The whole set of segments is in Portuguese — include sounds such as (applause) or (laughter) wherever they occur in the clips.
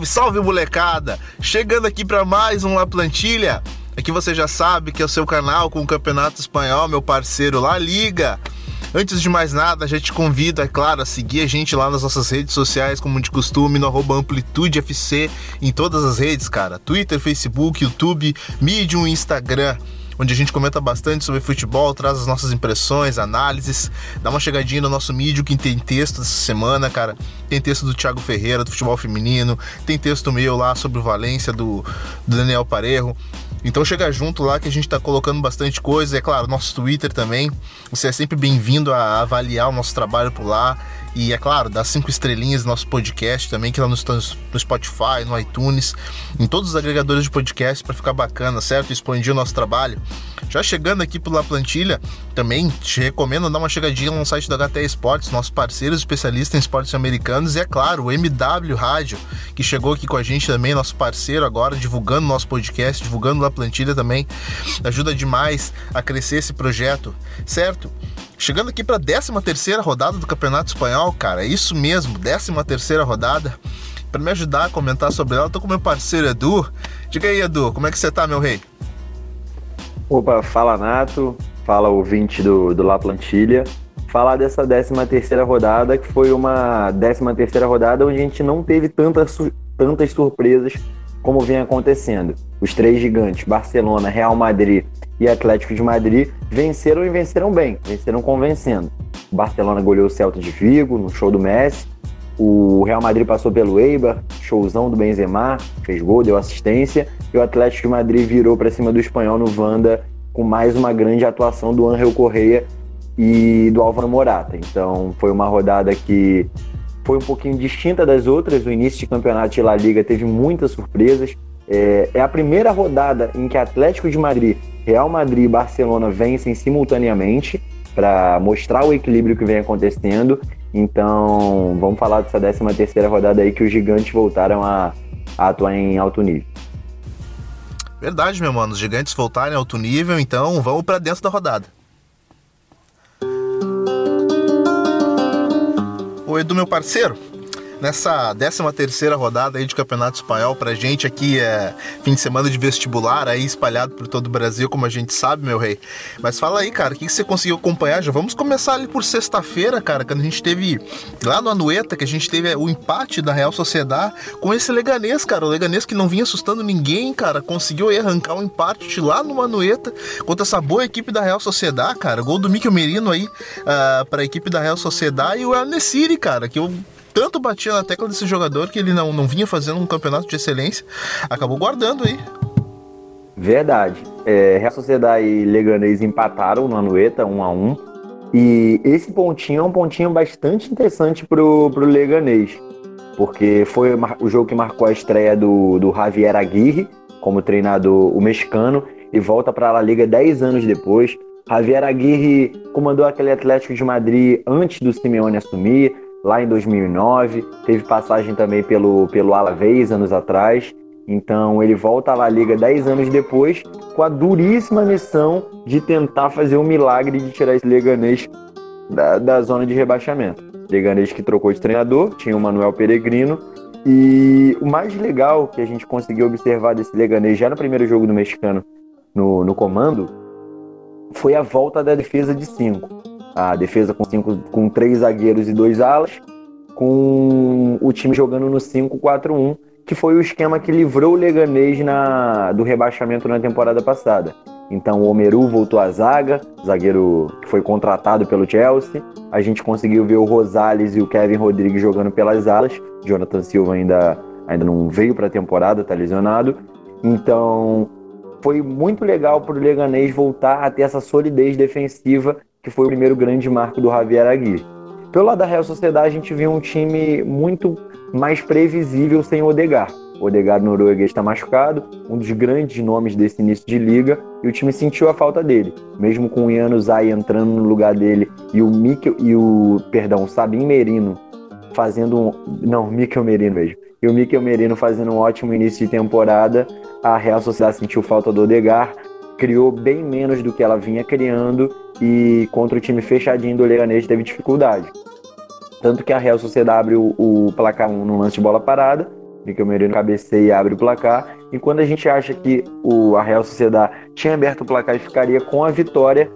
Salve, salve molecada! Chegando aqui para mais um La Plantilha. Aqui você já sabe que é o seu canal com o Campeonato Espanhol, meu parceiro La Liga. Antes de mais nada, já te convido, é claro, a seguir a gente lá nas nossas redes sociais, como de costume, no arroba Amplitude FC, em todas as redes, cara. Twitter, Facebook, YouTube, Medium e Instagram onde a gente comenta bastante sobre futebol, traz as nossas impressões, análises. Dá uma chegadinha no nosso mídia que tem texto essa semana, cara. Tem texto do Thiago Ferreira, do futebol feminino. Tem texto meu lá sobre o Valência, do, do Daniel Parejo. Então chega junto lá que a gente está colocando bastante coisa. É claro, nosso Twitter também. Você é sempre bem-vindo a avaliar o nosso trabalho por lá. E é claro, dá cinco estrelinhas no nosso podcast também, que lá no, no Spotify, no iTunes, em todos os agregadores de podcast para ficar bacana, certo? Expandir o nosso trabalho. Já chegando aqui pela plantilha, também te recomendo dar uma chegadinha no site da HT Esportes, nossos parceiros especialistas em esportes americanos, e é claro, o MW Rádio, que chegou aqui com a gente também, nosso parceiro agora, divulgando nosso podcast, divulgando a plantilha também. Ajuda demais a crescer esse projeto, certo? Chegando aqui para a 13 terceira rodada do Campeonato Espanhol, cara, é isso mesmo, 13 terceira rodada. Para me ajudar a comentar sobre ela, tô com meu parceiro Edu. Diga aí, Edu, como é que você tá, meu rei? Opa, fala Nato, fala ouvinte do, do La Plantilha. Falar dessa 13 terceira rodada, que foi uma 13 terceira rodada onde a gente não teve tantas, tantas surpresas como vem acontecendo. Os três gigantes, Barcelona, Real Madrid e Atlético de Madrid, venceram e venceram bem, venceram convencendo. O Barcelona goleou o Celta de Vigo no show do Messi. O Real Madrid passou pelo Eibar, showzão do Benzema, fez gol, deu assistência. E o Atlético de Madrid virou para cima do espanhol no Vanda com mais uma grande atuação do Angel Correia e do Álvaro Morata. Então foi uma rodada que foi um pouquinho distinta das outras. O início de campeonato de La Liga teve muitas surpresas. É, é a primeira rodada em que Atlético de Madrid, Real Madrid e Barcelona vencem simultaneamente para mostrar o equilíbrio que vem acontecendo. Então, vamos falar dessa 13 terceira rodada aí que os gigantes voltaram a, a atuar em alto nível. Verdade, meu mano. Os gigantes voltaram em alto nível, então vamos para dentro da rodada. O Edu, meu parceiro, nessa 13 terceira rodada aí de Campeonato Espanhol pra gente aqui é fim de semana de vestibular aí espalhado por todo o Brasil, como a gente sabe, meu rei. Mas fala aí, cara, o que você conseguiu acompanhar? Já vamos começar ali por sexta-feira, cara, quando a gente teve lá no Anueta, que a gente teve o empate da Real Sociedade com esse Leganês, cara, o Leganês que não vinha assustando ninguém, cara, conseguiu aí arrancar um empate lá no Anueta contra essa boa equipe da Real Sociedade, cara, gol do Mikel Merino aí uh, pra equipe da Real Sociedade e o El Nessiri, cara, que eu tanto batia na tecla desse jogador que ele não, não vinha fazendo um campeonato de excelência, acabou guardando aí. Verdade. É, Real Sociedade e Leganês empataram no Anueta, 1 a 1 E esse pontinho é um pontinho bastante interessante pro, pro Leganês. Porque foi o jogo que marcou a estreia do, do Javier Aguirre como treinador o mexicano e volta para a Liga 10 anos depois. Javier Aguirre comandou aquele Atlético de Madrid antes do Simeone assumir, lá em 2009, teve passagem também pelo, pelo Alavés anos atrás. Então ele volta à La Liga 10 anos depois com a duríssima missão de tentar fazer um milagre de tirar esse Leganês da, da zona de rebaixamento. Leganês que trocou de treinador, tinha o Manuel Peregrino. E o mais legal que a gente conseguiu observar desse Leganês já no primeiro jogo do mexicano no, no comando foi a volta da defesa de 5 a defesa com, cinco, com três zagueiros e dois alas, com o time jogando no 5-4-1, que foi o esquema que livrou o Leganês na, do rebaixamento na temporada passada. Então o Omeru voltou à zaga, zagueiro que foi contratado pelo Chelsea. A gente conseguiu ver o Rosales e o Kevin Rodrigues jogando pelas alas. Jonathan Silva ainda, ainda não veio para a temporada, está lesionado. Então foi muito legal para o Leganês voltar a ter essa solidez defensiva que foi o primeiro grande marco do Javier Aguirre. Pelo lado da Real Sociedade, a gente viu um time muito mais previsível sem o Odegar. O Odegar norueguês está machucado, um dos grandes nomes desse início de liga, e o time sentiu a falta dele. Mesmo com o Iano Zay entrando no lugar dele e o Mikel, e o, perdão, Sabin Merino fazendo um, não, Mikel Merino mesmo. E o Mikel Merino fazendo um ótimo início de temporada, a Real Sociedade sentiu falta do Odegar, criou bem menos do que ela vinha criando e contra o time fechadinho do Leganês teve dificuldade. Tanto que a Real Sociedade abre o, o placar no lance de bola parada, Miquel Merino cabeceia e abre o placar. E quando a gente acha que o, a Real Sociedade tinha aberto o placar e ficaria com a vitória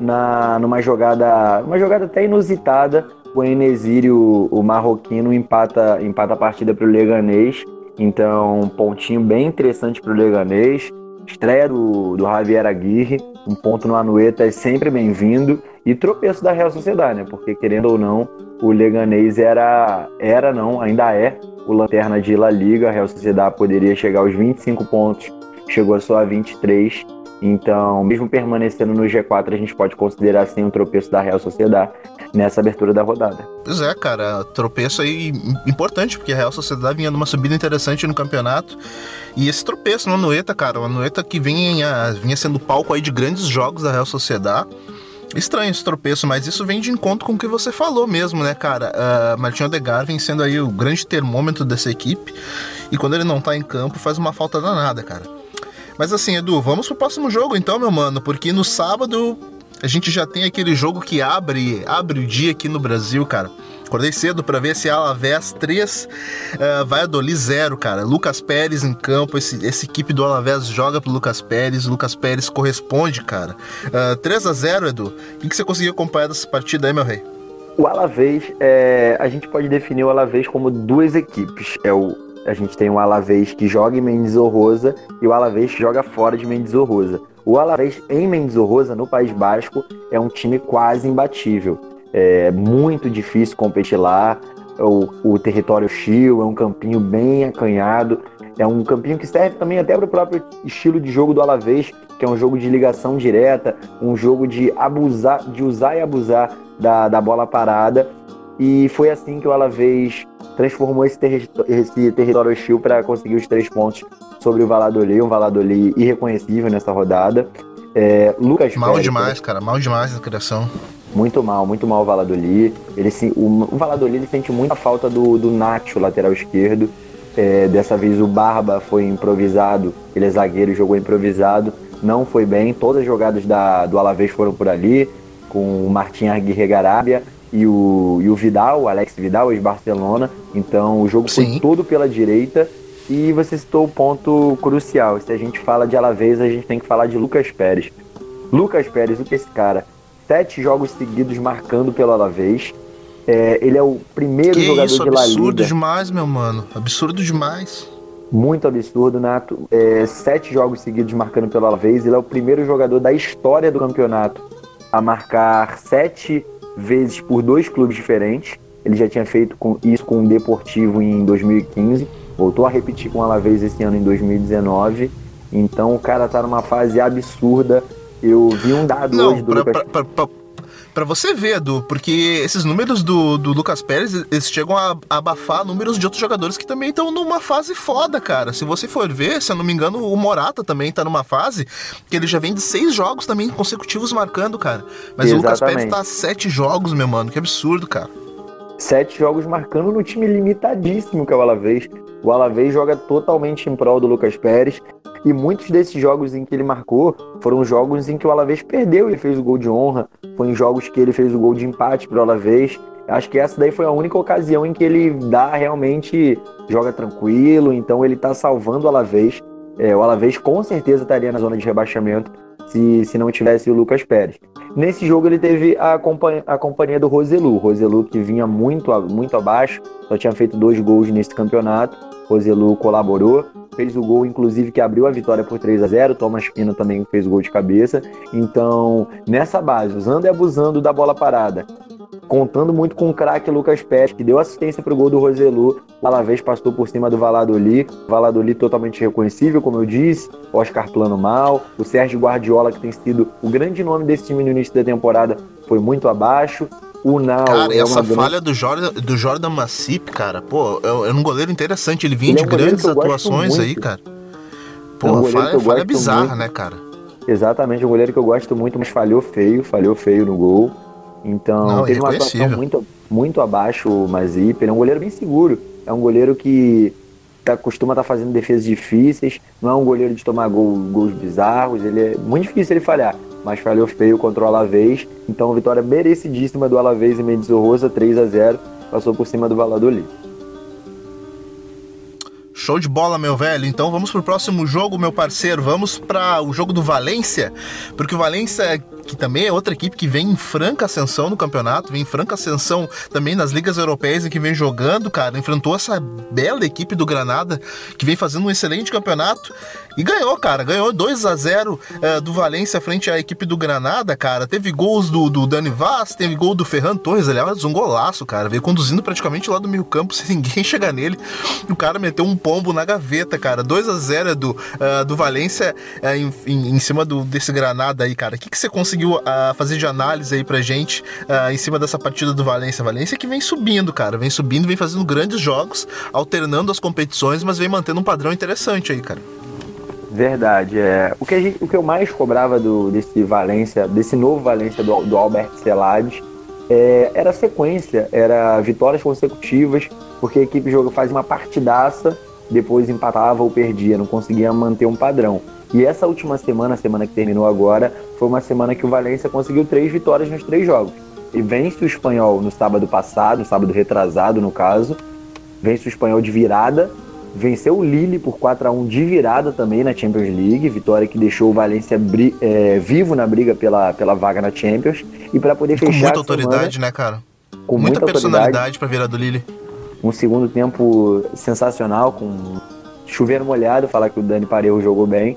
na, numa jogada, uma jogada até inusitada, o Enesiri, o, o marroquino, empata, empata a partida para o Leganês. Então, um pontinho bem interessante para o Leganês. Estreia do, do Javier Aguirre, um ponto no Anueta é sempre bem-vindo. E tropeço da Real Sociedade, né? Porque, querendo ou não, o Leganês era, era não, ainda é o lanterna de La Liga. A Real Sociedade poderia chegar aos 25 pontos, chegou só a 23. Então, mesmo permanecendo no G4, a gente pode considerar assim um tropeço da Real Sociedade nessa abertura da rodada. Pois é, cara, tropeço aí importante, porque a Real Sociedade vinha numa subida interessante no campeonato. E esse tropeço no Anueta, cara, o Anueta que vinha, vinha sendo palco aí de grandes jogos da Real Sociedade. Estranho esse tropeço, mas isso vem de encontro com o que você falou mesmo, né, cara? Uh, Martinho Odegaard vem sendo aí o grande termômetro dessa equipe. E quando ele não tá em campo, faz uma falta danada, cara. Mas assim, Edu, vamos pro próximo jogo então, meu mano, porque no sábado a gente já tem aquele jogo que abre, abre o dia aqui no Brasil, cara. Acordei cedo para ver se Alavés 3, uh, Valladolid 0, cara. Lucas Pérez em campo, esse, essa equipe do Alavés joga pro Lucas Pérez, Lucas Pérez corresponde, cara. Uh, eh, 3 a 0 Edu. O que, você conseguiu acompanhar dessa partida aí, meu rei? O Alavés, é, a gente pode definir o Alavés como duas equipes. É o, a gente tem o Alavés que joga em Mendes Rosa e o Alavés que joga fora de Mendes Rosa. O Alavés em Mendes Rosa, no País Basco, é um time quase imbatível. É muito difícil competir lá. O, o território Chio é um campinho bem acanhado. É um campinho que serve também até para o próprio estilo de jogo do Alavés, que é um jogo de ligação direta, um jogo de abusar, de usar e abusar da, da bola parada. E foi assim que o Alavés transformou esse, terri esse território hostil para conseguir os três pontos sobre o Valladolid, um Valladolid irreconhecível nessa rodada. É, Lucas Mal Pérez, demais, cara, mal demais na criação. Muito mal, muito mal o Valladolid. Ele, o, o Valladolid ele sente muita falta do, do Nacho, lateral esquerdo. É, dessa vez o Barba foi improvisado, ele é zagueiro, jogou improvisado, não foi bem. Todas as jogadas da, do Alavés foram por ali, com o Martin Aguirre Garabia e o, e o Vidal, o Alex Vidal, ex-Barcelona. Então o jogo Sim. foi todo pela direita. E você citou o ponto crucial. Se a gente fala de Alavés, a gente tem que falar de Lucas Pérez. Lucas Pérez, o que é esse cara? Sete jogos seguidos marcando pelo Alavés. É, ele é o primeiro que jogador isso, de La Liga. Absurdo demais, meu mano. Absurdo demais. Muito absurdo, Nato. É, sete jogos seguidos marcando pelo Alavés. Ele é o primeiro jogador da história do campeonato a marcar sete vezes por dois clubes diferentes. Ele já tinha feito com, isso com o Deportivo em 2015, voltou a repetir com o Alavés esse ano em 2019. Então o cara tá numa fase absurda. Eu vi um dado Não, hoje do pra, Lucas... pra, pra, pra você ver, Edu, porque esses números do, do Lucas Pérez, eles chegam a, abafar números de outros jogadores que também estão numa fase foda, cara. Se você for ver, se eu não me engano, o Morata também tá numa fase que ele já vem de seis jogos também consecutivos marcando, cara. Mas Exatamente. o Lucas Pérez tá sete jogos, meu mano, que absurdo, cara. Sete jogos marcando no time limitadíssimo que é o Alavés. O Alavés joga totalmente em prol do Lucas Pérez. E muitos desses jogos em que ele marcou foram jogos em que o Alavés perdeu, ele fez o gol de honra, foi em jogos que ele fez o gol de empate para o Alavés. Acho que essa daí foi a única ocasião em que ele dá realmente joga tranquilo, então ele está salvando o Alavés. É, o Alavés com certeza estaria na zona de rebaixamento se, se não tivesse o Lucas Pérez. Nesse jogo ele teve a, companhia, a companhia do Roselu, Roselu que vinha muito, muito abaixo, só tinha feito dois gols nesse campeonato. Roselu colaborou, fez o gol, inclusive, que abriu a vitória por 3 a 0 Thomas Pina também fez o gol de cabeça. Então, nessa base, usando e abusando da bola parada, contando muito com o craque Lucas Pérez, que deu assistência para o gol do Roselu. Alavés passou por cima do Valladolid. Valladolid totalmente reconhecível, como eu disse. Oscar Plano mal. O Sérgio Guardiola, que tem sido o grande nome desse time no início da temporada, foi muito abaixo. O Nau cara, é essa falha do Jordan, do Jordan Massip, cara, pô, é, é um goleiro interessante. Ele vinha ele de é um grandes atuações aí, cara. Pô, é um falha, falha bizarra, muito. né, cara? Exatamente, um goleiro que eu gosto muito, mas falhou feio, falhou feio no gol. Então, Não, teve uma atuação muito, muito abaixo o Mazip. Ele é um goleiro bem seguro. É um goleiro que tá, costuma estar tá fazendo defesas difíceis. Não é um goleiro de tomar gol, gols bizarros. Ele é muito difícil ele falhar mas falhou feio contra o Alavés. Então, vitória merecidíssima do Alavés em Mendes Rosa, 3 a 0 passou por cima do Valladolid. Show de bola, meu velho. Então vamos pro próximo jogo, meu parceiro. Vamos para o jogo do Valência, porque o Valência que também é outra equipe que vem em franca ascensão no campeonato, vem em franca ascensão também nas ligas europeias em que vem jogando, cara. Enfrentou essa bela equipe do Granada, que vem fazendo um excelente campeonato e ganhou, cara. Ganhou 2 a 0 uh, do Valência frente à equipe do Granada, cara. Teve gols do, do Dani Vaz, teve gol do Ferran Torres, aliás, um golaço, cara. Veio conduzindo praticamente lá do meio campo (laughs) sem ninguém chegar nele. O cara meteu um pombo na gaveta, cara. 2 a 0 do, uh, do Valência uh, em, em, em, cima do, desse Granada aí, cara. O que, que você conseguiu fazer de análise aí pra gente em cima dessa partida do Valência? Valência que vem subindo, cara. Vem subindo, vem fazendo grandes jogos, alternando as competições, mas vem mantendo um padrão interessante aí, cara. Verdade. É. O, que gente, o que eu mais cobrava do, desse Valência, desse novo Valência do, do Albert Celades, é, era sequência, era vitórias consecutivas, porque a equipe joga faz uma partidaça, depois empatava ou perdia, não conseguia manter um padrão. E essa última semana, a semana que terminou agora, foi uma semana que o Valência conseguiu três vitórias nos três jogos. E vence o espanhol no sábado passado, no sábado retrasado no caso, vence o espanhol de virada venceu o Lille por 4 a 1 de virada também na Champions League, vitória que deixou o Valência é, vivo na briga pela, pela vaga na Champions e para poder fechar com muita autoridade, semana, né, cara? Com muita, muita personalidade para virar do Lille. Um segundo tempo sensacional com chuveiro molhado, falar que o Dani Parejo jogou bem.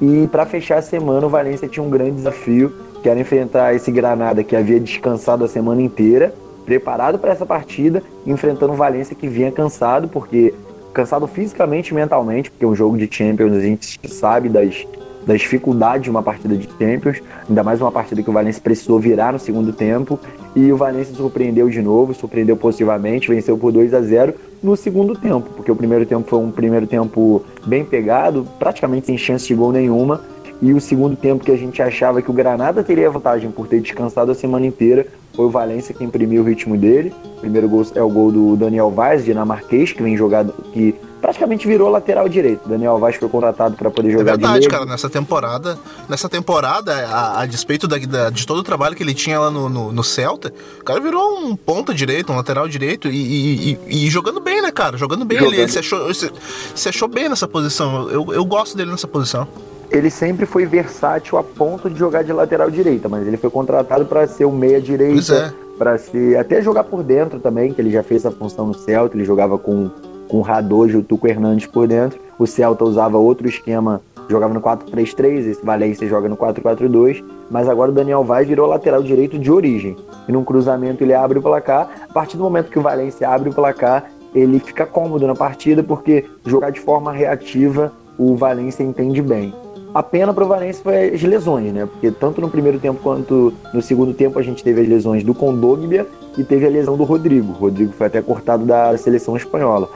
E para fechar a semana, o Valência tinha um grande desafio, que era enfrentar esse Granada que havia descansado a semana inteira, preparado para essa partida, enfrentando o Valência que vinha cansado, porque cansado fisicamente e mentalmente, porque um jogo de Champions, a gente sabe das, das dificuldades de uma partida de Champions, ainda mais uma partida que o Valencia precisou virar no segundo tempo, e o Valencia surpreendeu de novo, surpreendeu positivamente, venceu por 2 a 0 no segundo tempo, porque o primeiro tempo foi um primeiro tempo bem pegado, praticamente sem chance de gol nenhuma, e o segundo tempo que a gente achava que o Granada teria vantagem por ter descansado a semana inteira, foi o Valência que imprimiu o ritmo dele. O primeiro gol é o gol do Daniel Vaz, dinamarquês, que vem jogado, que praticamente virou lateral direito. Daniel Vaz foi contratado para poder jogar é verdade, de cara. Nessa temporada, nessa temporada, a, a despeito da, da, de todo o trabalho que ele tinha lá no, no, no, Celta, o cara virou um ponta direito, um lateral direito e, e, e, e jogando bem, né, cara? Jogando bem. Jogando. Ele, ele se, achou, se, se achou bem nessa posição. Eu, eu gosto dele nessa posição ele sempre foi versátil a ponto de jogar de lateral direita, mas ele foi contratado para ser o meia direita, é. para ser até jogar por dentro também, que ele já fez essa função no Celta, ele jogava com com o Radojo e o Tuco Hernandes por dentro. O Celta usava outro esquema, jogava no 4-3-3, esse Valência joga no 4-4-2, mas agora o Daniel Vaz virou lateral direito de origem. E num cruzamento ele abre o placar. A partir do momento que o Valência abre o placar, ele fica cômodo na partida porque jogar de forma reativa o Valência entende bem. A pena para o Valência foi as lesões, né? Porque tanto no primeiro tempo quanto no segundo tempo a gente teve as lesões do Condogbia e teve a lesão do Rodrigo. O Rodrigo foi até cortado da seleção espanhola.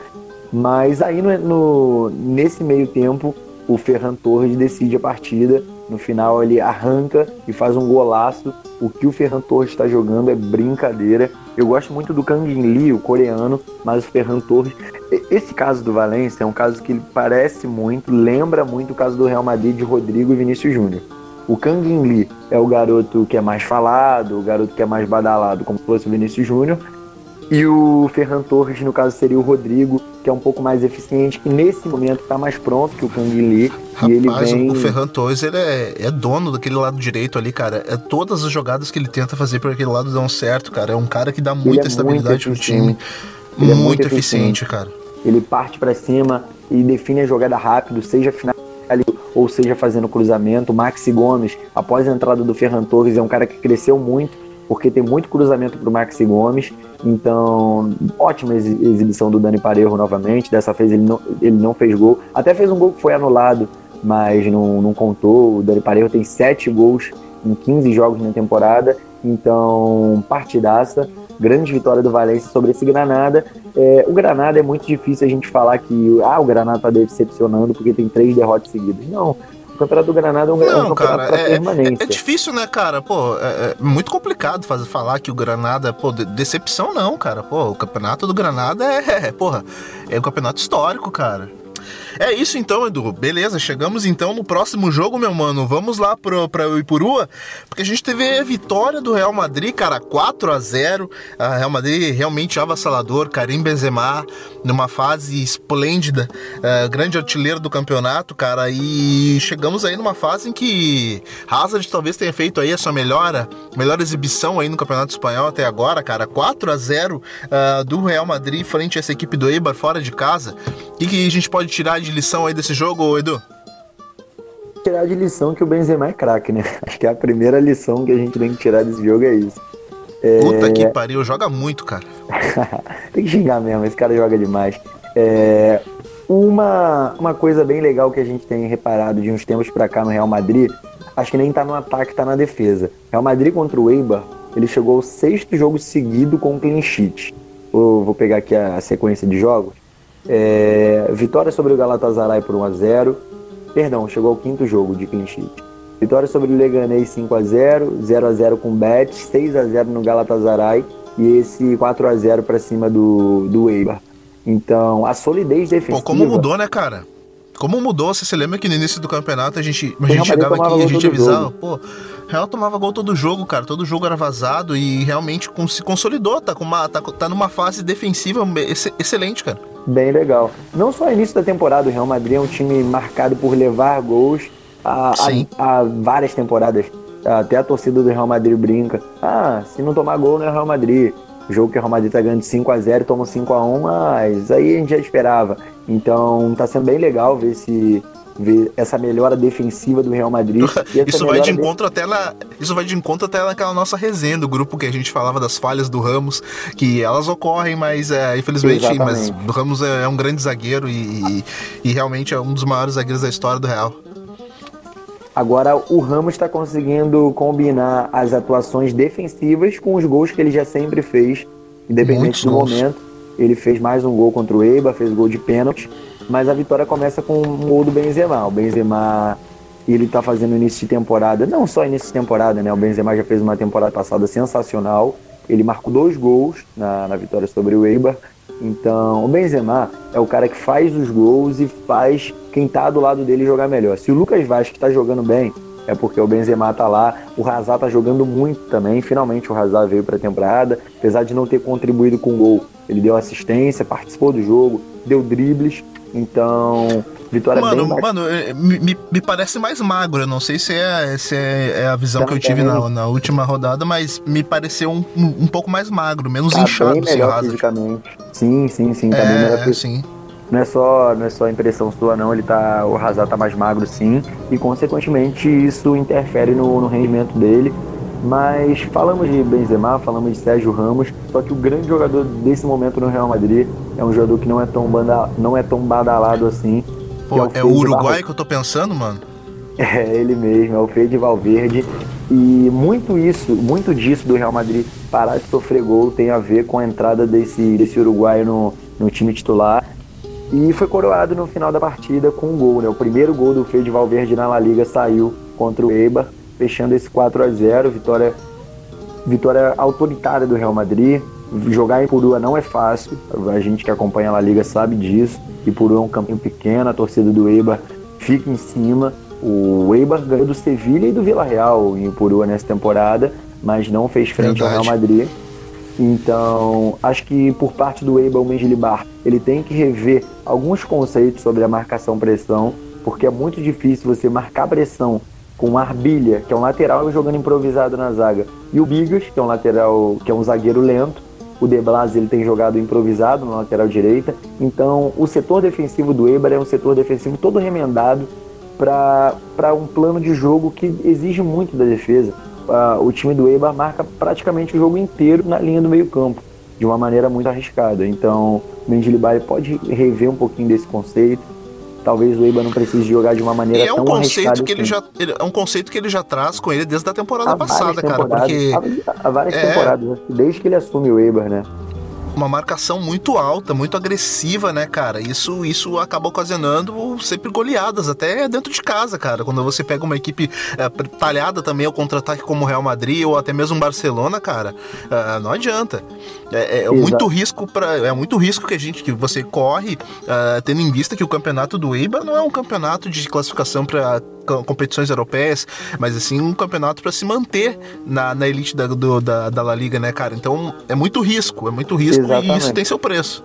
Mas aí no, no, nesse meio tempo o Ferran Torres decide a partida. No final ele arranca e faz um golaço. O que o Ferran Torres está jogando é brincadeira. Eu gosto muito do Kang In Lee, o coreano, mas o Ferran Torres. Esse caso do Valência é um caso que parece muito, lembra muito o caso do Real Madrid de Rodrigo e Vinícius Júnior. O Kang In Lee é o garoto que é mais falado, o garoto que é mais badalado, como se fosse o Vinícius Júnior. E o Ferran Torres, no caso, seria o Rodrigo, que é um pouco mais eficiente, que nesse momento está mais pronto que o Kang Lee. Rapaz, e ele vem... o Ferran Torres ele é, é, dono daquele lado direito ali, cara. É todas as jogadas que ele tenta fazer por aquele lado dão certo, cara. É um cara que dá muita é estabilidade pro time. Ele muito, é muito eficiente, eficiente, cara. Ele parte para cima e define a jogada rápido, seja final ou seja fazendo cruzamento. Maxi Gomes, após a entrada do Ferran Torres, é um cara que cresceu muito porque tem muito cruzamento para o Maxi Gomes. Então, ótima exibição do Dani Parejo novamente. Dessa vez ele não, ele não fez gol. Até fez um gol que foi anulado, mas não, não contou. O Dani Parejo tem sete gols em 15 jogos na temporada. Então, partidaça. Grande vitória do Valência sobre esse Granada. É, o Granada é muito difícil a gente falar que ah, o Granada está decepcionando porque tem três derrotas seguidas. Não, campeonato do Granada é um, não, é um campeonato cara, é, permanência. É, difícil, né, cara? Pô, é, é, muito complicado fazer, falar que o Granada, pô, de, decepção não, cara. Pô, o campeonato do Granada é, é, porra, é um campeonato histórico, cara. É isso então, Edu. Beleza, chegamos então no próximo jogo, meu mano. Vamos lá pro, pra Ipurua, porque a gente teve a vitória do Real Madrid, cara, 4 a 0 A Real Madrid realmente avassalador, Karim Benzema numa fase esplêndida, uh, grande artilheiro do campeonato, cara, e chegamos aí numa fase em que Hazard talvez tenha feito aí a sua melhor, melhor exibição aí no Campeonato Espanhol até agora, cara, 4 a 0 uh, ah, do Real Madrid frente a essa equipe do Eibar fora de casa. O que, que a gente pode tirar de lição aí desse jogo, Edu? Tirar de lição que o Benzema é craque, né? (laughs) Acho que é a primeira lição que a gente tem que tirar desse jogo é isso. É... Puta que pariu, joga muito, cara. (laughs) tem que xingar mesmo, esse cara joga demais. É... Uma, uma coisa bem legal que a gente tem reparado de uns tempos pra cá no Real Madrid, acho que nem tá no ataque, tá na defesa. Real Madrid contra o Eibar, ele chegou ao sexto jogo seguido com clean sheet. Eu vou pegar aqui a sequência de jogos. É, vitória sobre o Galatasaray por 1 a 0 Perdão, chegou ao quinto jogo de clean sheet. Vitória sobre o Leganés 5 a 0 0 a 0 com o Betis, 6 a 0 no Galatasaray e esse 4 a 0 para cima do, do Eibar. Então, a solidez defensiva... Pô, como mudou, né, cara? Como mudou, você se lembra que no início do campeonato a gente, a gente chegava aqui e a gente avisava, pô, Real tomava gol todo jogo, cara, todo jogo era vazado e realmente se consolidou, tá, com uma, tá, tá numa fase defensiva excelente, cara bem legal. Não só início da temporada, o Real Madrid é um time marcado por levar gols há, há, várias temporadas. Até a torcida do Real Madrid brinca. Ah, se não tomar gol não é Real Madrid. O jogo que o Real Madrid tá ganhando de 5 a 0 toma 5 a 1 mas aí a gente já esperava. Então tá sendo bem legal ver esse, ver essa melhora defensiva do Real Madrid. (laughs) isso vai de encontro até na, isso vai de encontro até naquela nossa resenha do grupo que a gente falava das falhas do Ramos, que elas ocorrem, mas é, infelizmente, mas o Ramos é, é, um grande zagueiro e, e, e realmente é um dos maiores zagueiros da história do Real. Agora o Ramos está conseguindo combinar as atuações defensivas com os gols que ele já sempre fez, independente Muitos do gols. momento. Ele fez mais um gol contra o Eibar, fez gol de pênalti mas a vitória começa com um gol do Benzema. O Benzema, ele tá fazendo início de temporada, não só início de temporada, né? O Benzema já fez uma temporada passada sensacional. Ele marcou dois gols na, na vitória sobre o Eibar. Então, o Benzema é o cara que faz os gols e faz quem tá do lado dele jogar melhor. Se o Lucas Vaz que tá jogando bem, é porque o Benzema tá lá, o Hazard tá jogando muito também. Finalmente o Hazard veio para a temporada, apesar de não ter contribuído com gol. Ele deu assistência, participou do jogo, deu dribles. Então, vitória mano, bem Mano, é, me, me parece mais magro. Eu não sei se é, se é, é a visão Também. que eu tive na, na última rodada, mas me pareceu um, um, pouco mais magro, menos tá inchado. Bem melhor fisicamente. Sim, sim, sim. Tá é, bem melhor sim. Não é, só, não é só impressão sua, não. Ele tá, o Hazard tá mais magro, sim. E, consequentemente, isso interfere no, no rendimento dele. Mas falamos de Benzema, falamos de Sérgio Ramos, só que o grande jogador desse momento no Real Madrid é um jogador que não é tão, banda, não é tão badalado assim. Pô, é o, é o Uruguai que eu tô pensando, mano? (laughs) É ele mesmo, é o Fede Valverde. E muito isso, muito disso do Real Madrid parar de sofrer gol tem a ver com a entrada desse, desse uruguaio no, no time titular. E foi coroado no final da partida com um gol, né? O primeiro gol do Fede Valverde na La Liga saiu contra o Eibar fechando esse 4 a 0 vitória, vitória autoritária do Real Madrid. Jogar em Purua não é fácil, a gente que acompanha a Liga sabe disso. E Purua é um campinho pequeno, a torcida do Eibar fica em cima. O Eibar ganhou do Sevilha e do Vila Real em Purua nessa temporada, mas não fez frente Verdade. ao Real Madrid. Então, acho que por parte do Eibar, o Mengilibar, ele tem que rever alguns conceitos sobre a marcação-pressão, porque é muito difícil você marcar pressão com o Arbilha, que é um lateral jogando improvisado na zaga, e o Bigas, que é um lateral, que é um zagueiro lento. O De Blas ele tem jogado improvisado na lateral direita. Então, o setor defensivo do Eibar é um setor defensivo todo remendado para um plano de jogo que exige muito da defesa. Uh, o time do Eibar marca praticamente o jogo inteiro na linha do meio-campo, de uma maneira muito arriscada. Então, o Mendilibar pode rever um pouquinho desse conceito talvez o Eibar não precise jogar de uma maneira e é um conceito que ele assim. já ele, é um conceito que ele já traz com ele desde a temporada há passada, cara, porque há, há várias é... temporadas, desde que ele assume o Eibar, né? Uma marcação muito alta, muito agressiva, né, cara? Isso, isso acaba ocasionando sempre goleadas, até dentro de casa, cara. Quando você pega uma equipe é, talhada também ao contra-ataque como o Real Madrid ou até mesmo Barcelona, cara, é, não adianta. É, é muito risco para é muito risco que a gente que você corre, uh, tendo em vista que o campeonato do Eibar não é um campeonato de classificação para competições europeias, mas assim um campeonato para se manter na, na elite da, do, da, da La Liga, né, cara? Então é muito risco, é muito risco Exatamente. e isso tem seu preço.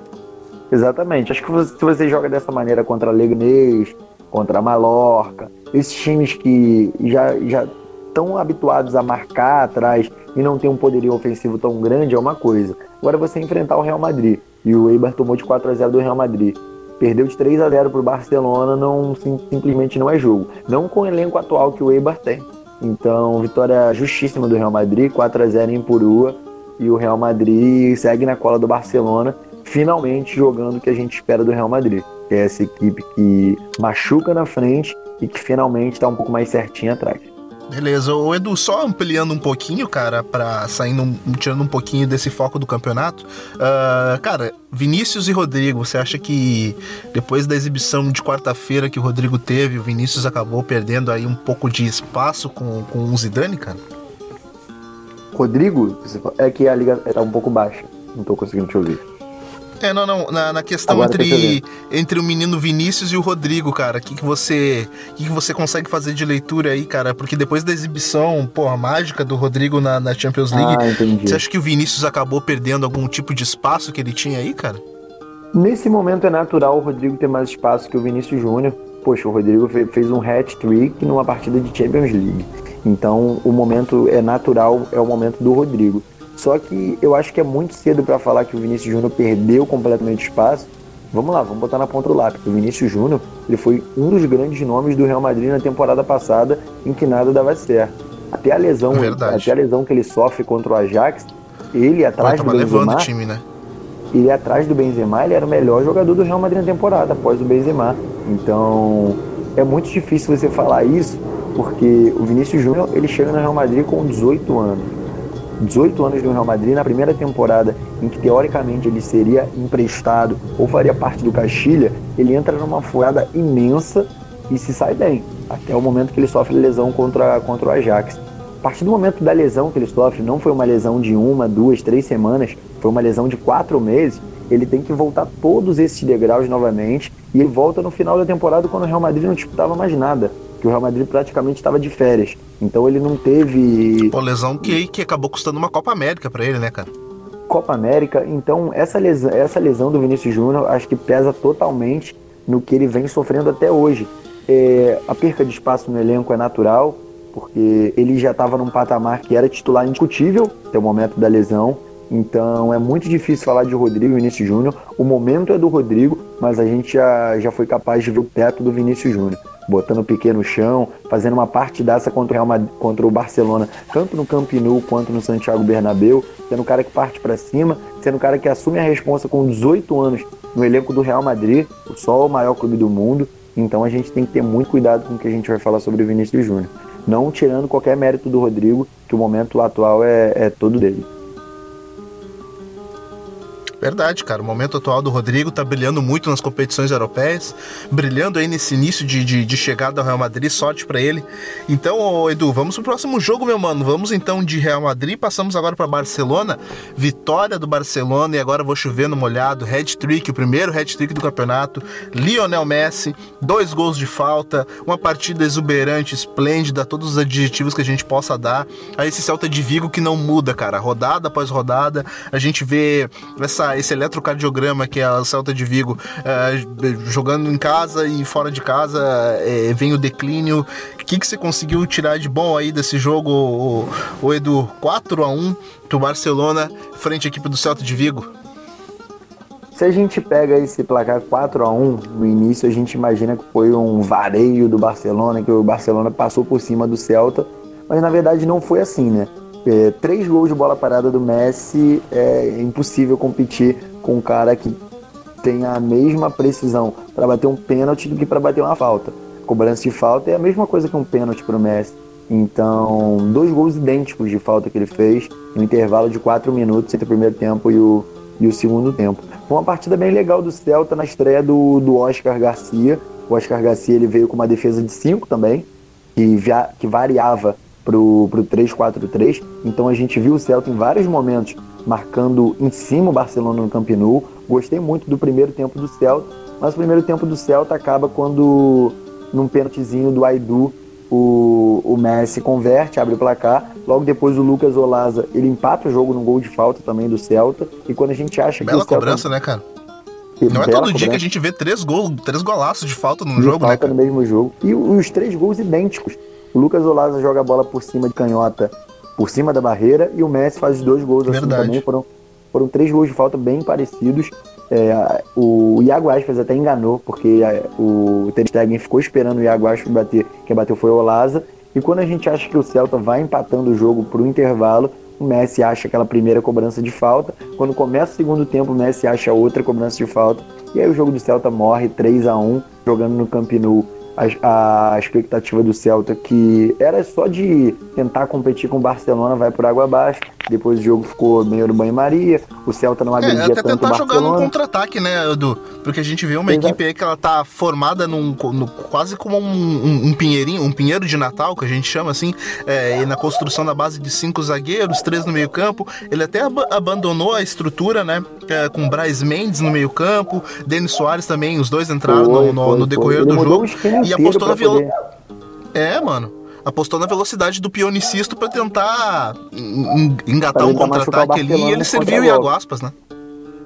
Exatamente. Acho que se você joga dessa maneira contra a Leganês, contra a Mallorca, esses times que já já estão habituados a marcar atrás e não tem um poderio ofensivo tão grande é uma coisa. Agora você enfrentar o Real Madrid e o Eibar tomou de 4 a 0 do Real Madrid Perdeu de 3 a 0 para o Barcelona, não, sim, simplesmente não é jogo. Não com o elenco atual que o Eibar tem. Então, vitória justíssima do Real Madrid, 4 a 0 em Purua. E o Real Madrid segue na cola do Barcelona, finalmente jogando o que a gente espera do Real Madrid. Que é essa equipe que machuca na frente e que finalmente está um pouco mais certinha atrás. Beleza, o Edu, só ampliando um pouquinho, cara, para saindo, tirando um pouquinho desse foco do campeonato. Uh, cara, Vinícius e Rodrigo, você acha que depois da exibição de quarta-feira que o Rodrigo teve, o Vinícius acabou perdendo aí um pouco de espaço com, com o Zidane, cara? Rodrigo, é que a liga tá um pouco baixa, não tô conseguindo te ouvir. É, não, não. Na, na questão entre, entre o menino Vinícius e o Rodrigo, cara, o que, que você. que, que você consegue fazer de leitura aí, cara? Porque depois da exibição, porra, mágica do Rodrigo na, na Champions League, ah, você acha que o Vinícius acabou perdendo algum tipo de espaço que ele tinha aí, cara? Nesse momento é natural o Rodrigo ter mais espaço que o Vinícius Júnior. Poxa, o Rodrigo fez um hat-trick numa partida de Champions League. Então, o momento é natural, é o momento do Rodrigo. Só que eu acho que é muito cedo para falar que o Vinícius Júnior perdeu completamente espaço. Vamos lá, vamos botar na ponta do lápis. O Vinícius Júnior ele foi um dos grandes nomes do Real Madrid na temporada passada em que nada dava certo. Até a lesão, até a lesão que ele sofre contra o Ajax, ele atrás do Benzema, time, né? ele atrás do Benzema, ele era o melhor jogador do Real Madrid na temporada após o Benzema. Então, é muito difícil você falar isso, porque o Vinícius Júnior, ele chega no Real Madrid com 18 anos. 18 anos no Real Madrid, na primeira temporada em que teoricamente ele seria emprestado ou faria parte do Castilha, ele entra numa furada imensa e se sai bem, até o momento que ele sofre lesão contra, contra o Ajax. A partir do momento da lesão que ele sofre, não foi uma lesão de uma, duas, três semanas, foi uma lesão de quatro meses, ele tem que voltar todos esses degraus novamente e ele volta no final da temporada quando o Real Madrid não disputava mais nada que o Real Madrid praticamente estava de férias. Então ele não teve. Pô, lesão que, que acabou custando uma Copa América para ele, né, cara? Copa América, então essa lesão, essa lesão do Vinícius Júnior acho que pesa totalmente no que ele vem sofrendo até hoje. É, a perca de espaço no elenco é natural, porque ele já estava num patamar que era titular indiscutível até o momento da lesão. Então é muito difícil falar de Rodrigo e Vinícius Júnior. O momento é do Rodrigo, mas a gente já, já foi capaz de ver o teto do Vinícius Júnior botando o Piquet no chão, fazendo uma partidaça contra o, Real Madrid, contra o Barcelona, tanto no Camp Nou quanto no Santiago Bernabéu, sendo um cara que parte para cima, sendo um cara que assume a responsa com 18 anos no elenco do Real Madrid, só o maior clube do mundo. Então a gente tem que ter muito cuidado com o que a gente vai falar sobre o Vinícius Júnior. Não tirando qualquer mérito do Rodrigo, que o momento atual é, é todo dele. Verdade, cara. O momento atual do Rodrigo tá brilhando muito nas competições europeias, brilhando aí nesse início de, de, de chegada ao Real Madrid, sorte para ele. Então, Edu, vamos pro próximo jogo, meu mano. Vamos então de Real Madrid, passamos agora para Barcelona. Vitória do Barcelona e agora vou chover no molhado. Hat-trick, o primeiro hat-trick do campeonato. Lionel Messi, dois gols de falta, uma partida exuberante, esplêndida, todos os adjetivos que a gente possa dar a esse Celta de Vigo que não muda, cara. Rodada após rodada, a gente vê essa esse eletrocardiograma que é a Celta de Vigo é, jogando em casa e fora de casa é, vem o declínio. O que, que você conseguiu tirar de bom aí desse jogo, o, o Edu? 4 a 1 pro Barcelona frente à equipe do Celta de Vigo? Se a gente pega esse placar 4 a 1 no início, a gente imagina que foi um vareio do Barcelona, que o Barcelona passou por cima do Celta, mas na verdade não foi assim, né? É, três gols de bola parada do Messi é impossível competir com um cara que tem a mesma precisão para bater um pênalti do que para bater uma falta. Cobrança de falta é a mesma coisa que um pênalti para o Messi. Então, dois gols idênticos de falta que ele fez no intervalo de quatro minutos entre o primeiro tempo e o, e o segundo tempo. Foi uma partida bem legal do Celta na estreia do, do Oscar Garcia. O Oscar Garcia ele veio com uma defesa de 5 também, que, via, que variava para o 3-4-3. Então a gente viu o Celta em vários momentos marcando em cima o Barcelona no Camp Nou. Gostei muito do primeiro tempo do Celta, mas o primeiro tempo do Celta acaba quando, num pênaltizinho do Aidu, o, o Messi converte, abre o placar. Logo depois o Lucas Olaza, ele empata o jogo num gol de falta também do Celta. E quando a gente acha Bela que o cobrança, Celta... né, cara? Não é todo dia que a gente vê três gols, três golaços de falta num de jogo, falta né? Cara? no mesmo jogo. E os três gols idênticos. O Lucas Olaza joga a bola por cima de canhota, por cima da barreira, e o Messi faz os dois gols assim também. Foram, foram três gols de falta bem parecidos. É, o Iago Aspas até enganou, porque é, o Ter Stegen ficou esperando o Iago Aspas bater. Quem bateu foi o Olaza. E quando a gente acha que o Celta vai empatando o jogo para o intervalo, o Messi acha aquela primeira cobrança de falta. Quando começa o segundo tempo, o Messi acha outra cobrança de falta. E aí o jogo do Celta morre 3 a 1 jogando no Camp Nou. A, a expectativa do Celta que era só de tentar competir com o Barcelona vai por água abaixo. Depois o jogo ficou meio no banho-maria. O Celta não agredia É, até tanto tentar jogar Barcelona. contra-ataque, né, Edu? Porque a gente vê uma Exato. equipe aí que ela tá formada num, no- quase como um, um, um pinheirinho, um pinheiro de Natal, que a gente chama assim, é, e na construção da base de cinco zagueiros, três no meio campo. Ele até ab- abandonou a estrutura, né, é, com Braz Mendes no meio campo, Denis Soares também, os dois entraram no, Foi, no- foi, no foi. decorrer Ele do jogo. E apostou na viol... É, mano. Apostou na velocidade do pionicisto pra tentar en- en- engatar Pra um contra-ataque ali e ele no serviu. Iago Aspas, né?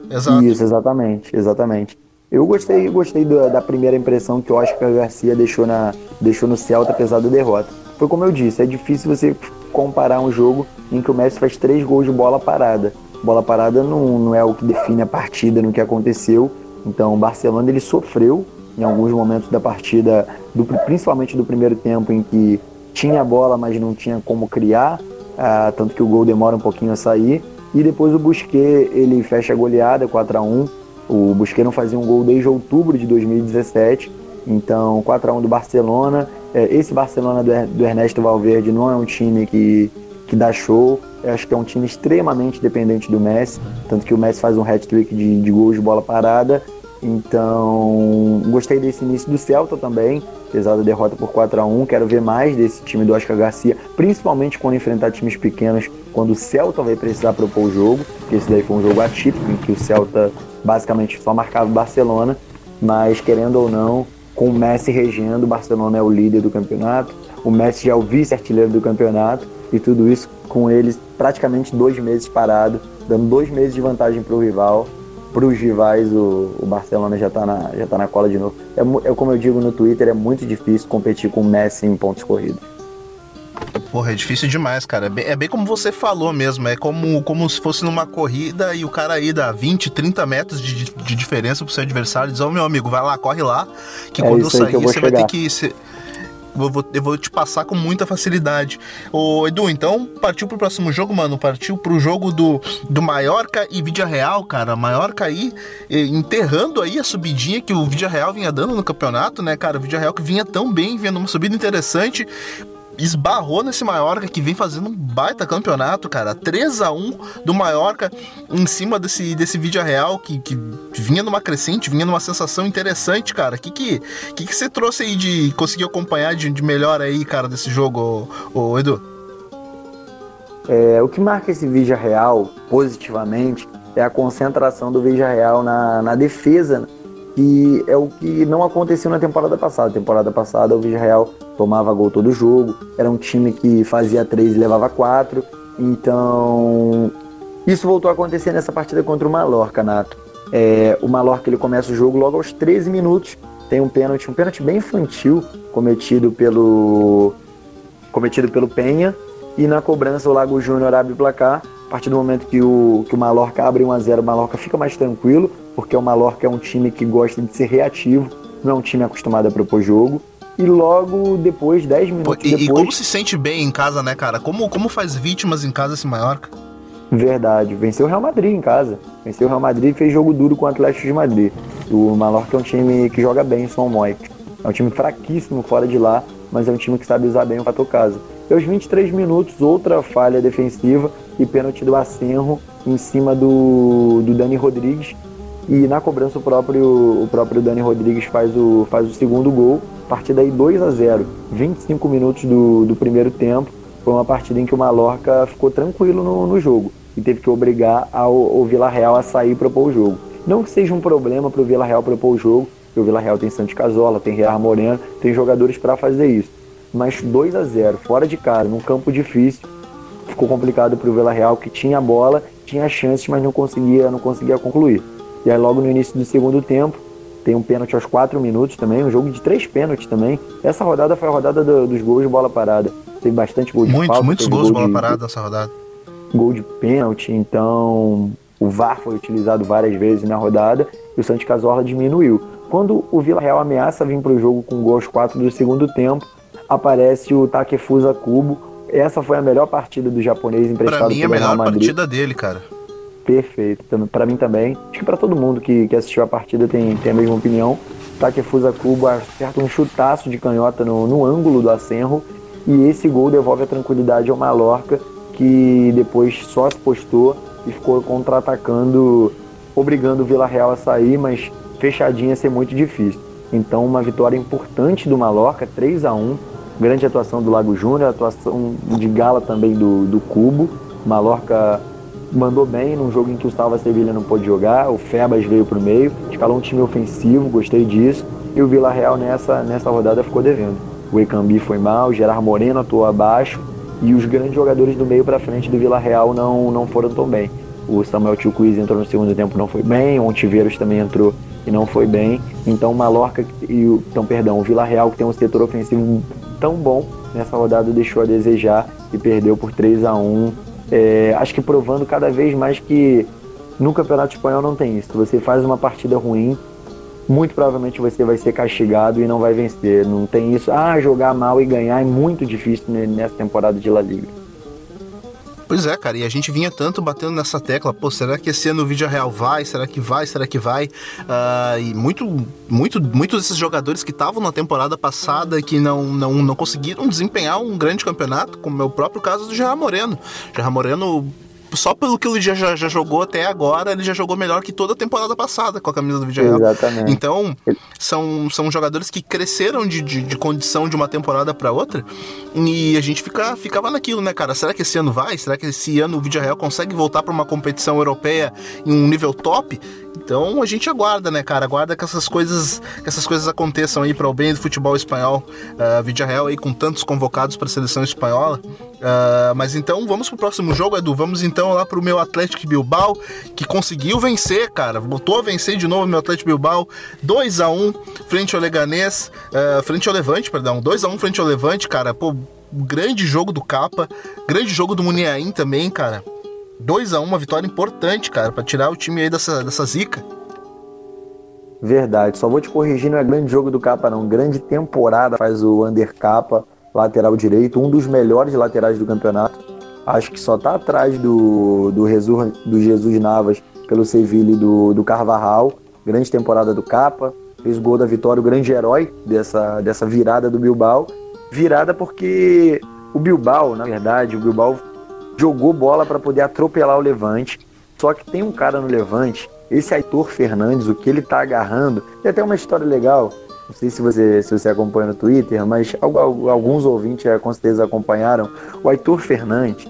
Exato. Isso, exatamente, exatamente. Eu gostei, gostei da, da primeira impressão que o Oscar Garcia deixou, na, deixou no Celta, apesar da derrota. Foi como eu disse, é difícil você comparar um jogo em que o Messi faz três gols de bola parada. Bola parada não, não é o que define a partida no que aconteceu. Então o Barcelona ele sofreu em alguns momentos da partida, do- principalmente do primeiro tempo, em que tinha a bola, mas não tinha como criar, ah, tanto que o gol demora um pouquinho a sair. E depois o Busquet, ele fecha a goleada 4 a 1 O Busquet não fazia um gol desde outubro de 2017. Então, 4 a 1 do Barcelona. É, esse Barcelona do Ernesto Valverde não é um time que, que dá show. Eu acho que é um time extremamente dependente do Messi. Tanto que o Messi faz um hat-trick de, de gols de bola parada. Então, gostei desse início do Celta também, apesar da derrota por 4 a 1 Quero ver mais desse time do Oscar Garcia, principalmente quando enfrentar times pequenos, quando o Celta vai precisar propor o jogo, porque esse daí foi um jogo atípico, em que o Celta basicamente só marcava o Barcelona, mas querendo ou não, com o Messi regendo, o Barcelona é o líder do campeonato, o Messi já é o vice-artilheiro do campeonato, e tudo isso com eles praticamente dois meses parado, dando dois meses de vantagem para o rival para os rivais o, o Barcelona já está na, já tá na cola de novo. É, é como eu digo no Twitter, é muito difícil competir com o Messi em pontos corridos. Porra, é difícil demais, cara. É bem, é bem como você falou mesmo. É como, como se fosse numa corrida e o cara aí dá 20, 30 metros de, de- diferença pro seu adversário e diz, ô meu amigo, vai lá, corre lá. Que É quando eu sair, eu você vai ter chegar. que. ser- Eu vou, eu vou te passar com muita facilidade. Ô, Edu, então partiu pro próximo jogo, mano. Partiu pro jogo do, do Mallorca e Vídea Real, cara. Mallorca aí eh, enterrando aí a subidinha que o Vídea Real vinha dando no campeonato, né, cara? O Vídea Real que vinha tão bem, vinha numa subida interessante esbarrou nesse Mallorca que vem fazendo um baita campeonato, cara. 3 a 1 do Mallorca em cima desse, desse vídeo real que, que vinha numa crescente, vinha numa sensação interessante, cara. O que, que, que, que você trouxe aí de conseguir acompanhar de, de melhor aí, cara, desse jogo, ô, ô, Edu? É, o que marca esse Vigia Real positivamente é a concentração do Vigia Real na, na defesa, que é o que não aconteceu na temporada passada. Na temporada passada, o Vigia Real tomava gol todo jogo, era um time que fazia três e levava quatro. Então, isso voltou a acontecer nessa partida contra o Mallorca, Nato. É, o Mallorca ele começa o jogo logo aos 13 minutos, tem um pênalti, um pênalti bem infantil cometido pelo cometido pelo Penha e na cobrança o Lago Júnior abre o placar. A partir do momento que o, que o Mallorca abre 1 a 0 o Mallorca fica mais tranquilo, porque o Mallorca é um time que gosta de ser reativo, não é um time acostumado a propor jogo. E logo depois, 10 Pô, minutos e, e depois, como se sente bem em casa, né, cara? Como, como faz vítimas em casa esse Mallorca? Verdade, venceu o Real Madrid em casa. Venceu o Real Madrid e fez jogo duro com o Atlético de Madrid. O Mallorca é um time que joga bem em São Moik. É um time fraquíssimo fora de lá, mas é um time que sabe usar bem o fator casa. E aos 23 minutos, outra falha defensiva e pênalti do Acerro em cima do, do Dani Rodrigues. E na cobrança o próprio, o próprio Dani Rodrigues faz o, faz o segundo gol. Partida aí 2 a 0 25 minutos do, do primeiro tempo. Foi uma partida em que o Mallorca ficou tranquilo no, no jogo e teve que obrigar ao, o Vila Real a sair e propor o jogo. Não que seja um problema para o Vila Real propor o jogo, porque o Vila Real tem Santos Casola, tem Real Moreno, tem jogadores para fazer isso mas 2 a 0 fora de casa, num campo difícil. Ficou complicado para o Vila Real, que tinha a bola, tinha chances, mas não conseguia, não conseguia concluir. E aí, logo no início do segundo tempo, tem um pênalti aos 4 minutos também, um jogo de três pênaltis também. Essa rodada foi a rodada do, dos gols de bola parada. Teve bastante gol de Muitos, falta, muitos gols de bola parada nessa rodada. Gol de pênalti, então o VAR foi utilizado várias vezes na rodada e o Santos Cazorla diminuiu. Quando o Vila Real ameaça vir para o jogo com gol aos 4 do segundo tempo, aparece o Takefusa Kubo. Essa foi a melhor partida do japonês emprestado pra mim, é a melhor partida dele, cara. Perfeito, para mim também. Acho que para todo mundo que, que assistiu a partida tem, tem a mesma opinião. Takefusa Kubo acerta um chutaço de canhota no, no ângulo do Acenro e esse gol devolve a tranquilidade ao Mallorca, que depois só se postou e ficou contra-atacando, obrigando o Vila Real a sair, mas fechadinha ia ser muito difícil. Então, uma vitória importante do Mallorca, 3 a 1 Grande atuação do Lago Júnior, atuação de gala também do, do Cubo. Mallorca mandou bem num jogo em que o Salva Sevilha não pôde jogar, o Febas veio para o meio, escalou um time ofensivo, gostei disso. E o Vila Real nessa, nessa rodada ficou devendo. O Ecambi foi mal, Gerard Moreno atuou abaixo e os grandes jogadores do meio para frente do Vila Real não, não foram tão bem. O Samuel Tchucuiz entrou no segundo tempo, não foi bem, o Ontiveiros também entrou e não foi bem. Então o Mallorca e o, então, perdão, o Vila Real que tem um setor ofensivo tão bom nessa rodada deixou a desejar e perdeu por 3 a 1. É, acho que provando cada vez mais que no Campeonato Espanhol não tem isso. Você faz uma partida ruim, muito provavelmente você vai ser castigado e não vai vencer. Não tem isso. Ah, jogar mal e ganhar é muito difícil nessa temporada de La Liga. Pois é, cara, e a gente vinha tanto batendo nessa tecla, pô, será que esse ano o vídeo real vai? Será que vai? Será que vai? Uh, e muito, muito, muitos desses jogadores que estavam na temporada passada que não, não, não conseguiram desempenhar um grande campeonato, como é o próprio caso do Gerard Moreno. Gerard Moreno só pelo que ele já, já, já, jogou até agora, ele já jogou melhor que toda a temporada passada com a camisa do Villarreal. Exatamente. Então, são, são jogadores que cresceram de, de, de condição de uma temporada para outra e a gente fica, ficava naquilo, né, cara? Será que esse ano vai? Será que esse ano o Villarreal consegue voltar para uma competição europeia em um nível top? Então a gente aguarda, né, cara? Aguarda que essas coisas, que essas coisas aconteçam aí para o bem do futebol espanhol. Uh, Villarreal aí com tantos convocados para a seleção espanhola. Uh, mas então vamos pro próximo jogo, Edu. Vamos então lá pro meu Atlético Bilbao, que conseguiu vencer, cara. Voltou a vencer de novo meu Atlético Bilbao. 2 a 1 frente ao Leganês, uh, frente ao Levante, perdão. 2 a 1 frente ao Levante, cara. Pô, grande jogo do Capa, grande jogo do Muniain também, cara. 2 a 1 uma vitória importante, cara, para tirar o time aí dessa, dessa zica. Verdade, só vou te corrigir, não é grande jogo do Capa não, grande temporada faz o Under Capa, lateral direito, um dos melhores laterais do campeonato. Acho que só tá atrás do, do, Jesus, do Jesus Navas pelo Sevilla e do, do Carvajal. Grande temporada do Capa, fez o gol da vitória, o grande herói dessa, dessa virada do Bilbao. Virada porque o Bilbao, na verdade, o Bilbao jogou bola para poder atropelar o Levante. Só que tem um cara no Levante, esse Aitor Fernandes, o que ele tá agarrando. Tem até uma história legal. Não sei se você, se você acompanha no Twitter, mas alguns ouvintes eh, com certeza acompanharam. O Aitor Fernandes,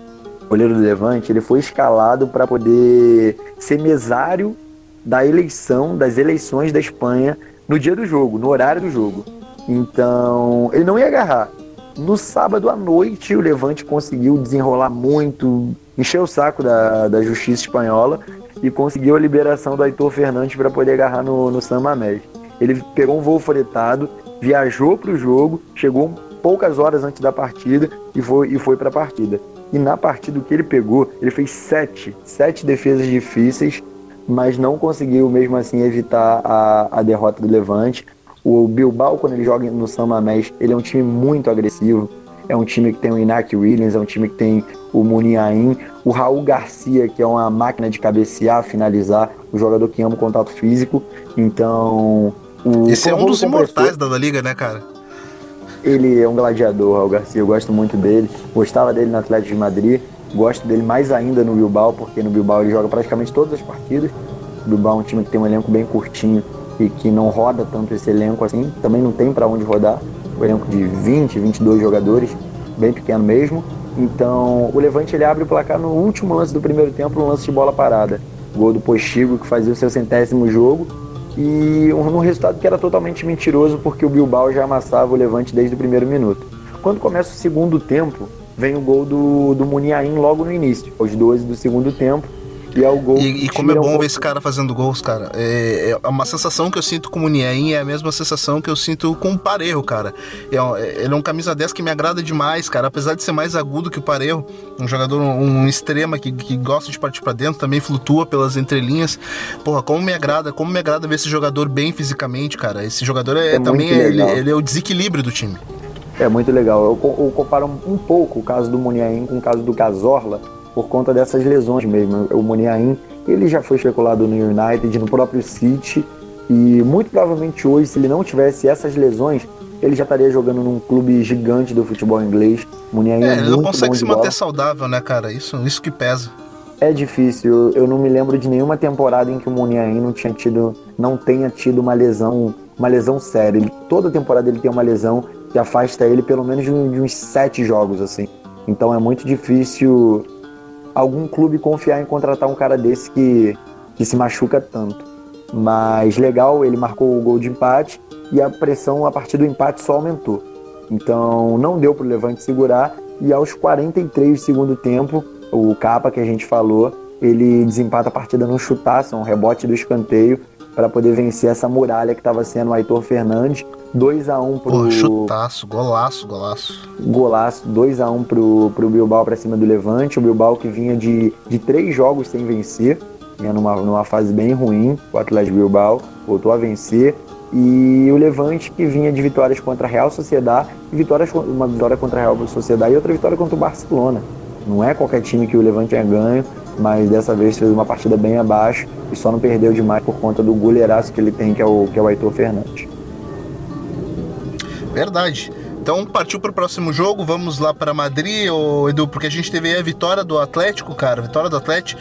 goleiro do Levante, ele foi escalado para poder ser mesário da eleição, das eleições da Espanha no dia do jogo, no horário do jogo. Então, ele não ia agarrar. No sábado à noite, o Levante conseguiu desenrolar muito, encher o saco da, da justiça espanhola e conseguiu a liberação do Aitor Fernandes para poder agarrar no, no San Mamés. Ele pegou um voo fretado, viajou para o jogo, chegou poucas horas antes da partida e foi, e foi para a partida. E na partida que ele pegou, ele fez sete, sete defesas difíceis, mas não conseguiu mesmo assim evitar a, a derrota do Levante. O Bilbao, quando ele joga no San Mamés, ele é um time muito agressivo. É um time que tem o Inak Williams, é um time que tem o Muniain, o Raul Garcia, que é uma máquina de cabecear, finalizar, o jogador que ama o contato físico. Então. O Esse é um dos imortais da Liga, né, cara? Ele é um gladiador, Raul Garcia, eu gosto muito dele. Gostava dele no Atlético de Madrid, gosto dele mais ainda no Bilbao, porque no Bilbao ele joga praticamente todas as partidas. O Bilbao é um time que tem um elenco bem curtinho e que não roda tanto esse elenco assim, também não tem para onde rodar. O elenco de 20, 22 jogadores, bem pequeno mesmo. Então, o Levante ele abre o placar no último lance do primeiro tempo, um lance de bola parada. Gol do Postigo, que fazia o seu centésimo jogo. E um, um resultado que era totalmente mentiroso, porque o Bilbao já amassava o Levante desde o primeiro minuto. Quando começa o segundo tempo, vem o gol do, do Muniain logo no início, aos 12 do segundo tempo. E é o gol. E, e como é bom ver esse cara fazendo gols, cara. É, é, uma sensação que eu sinto com o Muniain é a mesma sensação que eu sinto com o Parejo, cara. É, é, ele é um camisa 10 que me agrada demais, cara. Apesar de ser mais agudo que o Parejo, um jogador, um, um extrema que, que gosta de partir para dentro, também flutua pelas entrelinhas. Porra, como me agrada, como me agrada ver esse jogador bem fisicamente, cara. Esse jogador é, é também ele, ele é o desequilíbrio do time. É muito legal. Eu, eu comparo um pouco o caso do Muniain com o caso do Cazorla por conta dessas lesões mesmo. O Muniain, ele já foi especulado no United, no próprio City, e muito provavelmente hoje, se ele não tivesse essas lesões, ele já estaria jogando num clube gigante do futebol inglês. Muniain é, é ele não consegue se manter saudável, né, cara? Isso, isso que pesa. É difícil. Eu não me lembro de nenhuma temporada em que o Muniain não tinha tido, não tenha tido uma lesão, uma lesão séria. Ele, toda temporada ele tem uma lesão que afasta ele pelo menos de, de uns sete jogos assim. Então é muito difícil algum clube confiar em contratar um cara desse que, que se machuca tanto. Mas legal, ele marcou o gol de empate e a pressão a partir do empate só aumentou. Então não deu para o Levante segurar e aos 43 do segundo tempo, o Capa que a gente falou, ele desempata a partida num chutaço, um rebote do escanteio para poder vencer essa muralha que estava sendo o Aitor Fernandes 2x1 um pro. Pô, chutaço, golaço, golaço. Golaço, 2x1 um pro, pro Bilbao pra cima do Levante. O Bilbao que vinha de, de três jogos sem vencer, vinha numa, numa fase bem ruim. O Atlético Bilbao voltou a vencer. E o Levante que vinha de vitórias contra a Real Sociedade, vitórias, uma vitória contra a Real Sociedade e outra vitória contra o Barcelona. Não é qualquer time que o Levante tenha ganho, mas dessa vez fez uma partida bem abaixo e só não perdeu demais por conta do goleiraço que ele tem, que é o, que é o Aitor Fernandes. Verdade. Então partiu para o próximo jogo, vamos lá para Madrid, ô Edu, porque a gente teve a vitória do Atlético, cara, vitória do Atlético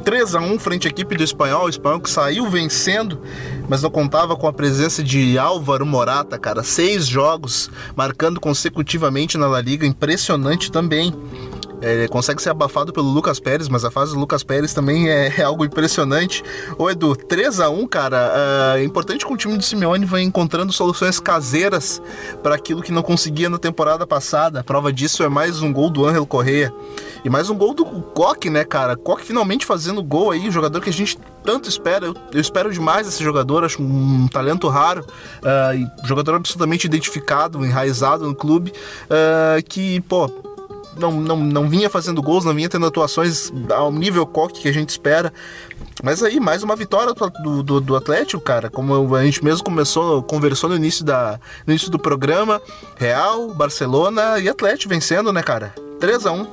3 a 1 frente à equipe do Espanhol, o Espanhol que saiu vencendo, mas não contava com a presença de Álvaro Morata, cara, seis jogos marcando consecutivamente na La Liga, impressionante também. É, consegue ser abafado pelo Lucas Pérez, mas a fase do Lucas Pérez também é, é algo impressionante. Ô Edu, 3 a 1 cara, é importante que o time do Simeone vai encontrando soluções caseiras para aquilo que não conseguia na temporada passada. A prova disso é mais um gol do Angel Correa. E mais um gol do Coque, né, cara? Coque finalmente fazendo gol aí, jogador que a gente tanto espera. Eu, eu espero demais esse jogador, acho um, talento raro, uh, jogador absolutamente identificado, enraizado no clube, uh, que, pô, não, não, não vinha fazendo gols, não vinha tendo atuações ao nível coque que a gente espera. Mas aí, mais uma vitória do, do, do, Atlético, cara. Como a gente mesmo começou, conversou no início, da, no início do programa. Real, Barcelona e Atlético vencendo, né, cara? 3 a 1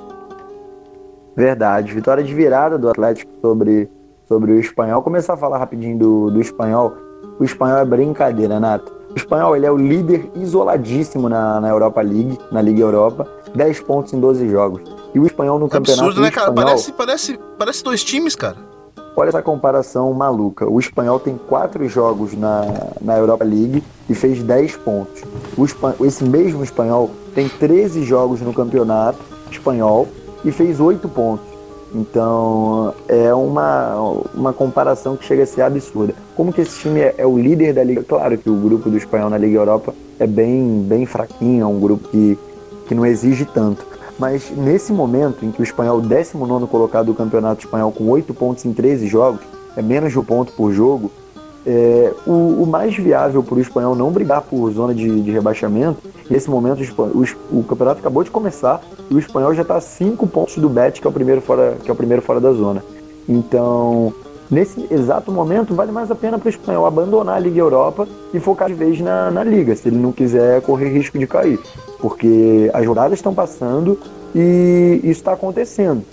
Verdade. Vitória de virada do Atlético sobre, sobre o espanhol. Começar a falar rapidinho do, do espanhol. O espanhol é brincadeira, Nato. O espanhol ele é o líder isoladíssimo na, na Europa League, na Liga Europa. 10 pontos em 12 jogos. E o espanhol no é campeonato. Absurdo, né, cara? Espanhol, parece, parece, parece dois times, cara. Olha essa comparação maluca. O espanhol tem quatro jogos na, na Europa League e fez 10 pontos. O esse mesmo espanhol tem 13 jogos no campeonato espanhol e fez 8 pontos. Então é uma, uma comparação que chega a ser absurda. Como que esse time é, é, o líder da Liga? Claro que o grupo do espanhol na Liga Europa é bem, bem fraquinho, é um grupo que que não exige tanto. Mas nesse momento em que o espanhol, 19 colocado do campeonato espanhol, com 8 pontos em 13 jogos, é menos de um ponto por jogo, é, o, o, mais viável para o espanhol não brigar por zona de, de rebaixamento, nesse momento o, o, o, campeonato acabou de começar e o espanhol já está a 5 pontos do Bet, que é, o primeiro fora, que é o primeiro fora da zona. Então, nesse exato momento, vale mais a pena para o espanhol abandonar a Liga Europa e focar de vez na, na Liga, se ele não quiser correr risco de cair porque as rodadas estão passando e isso está acontecendo.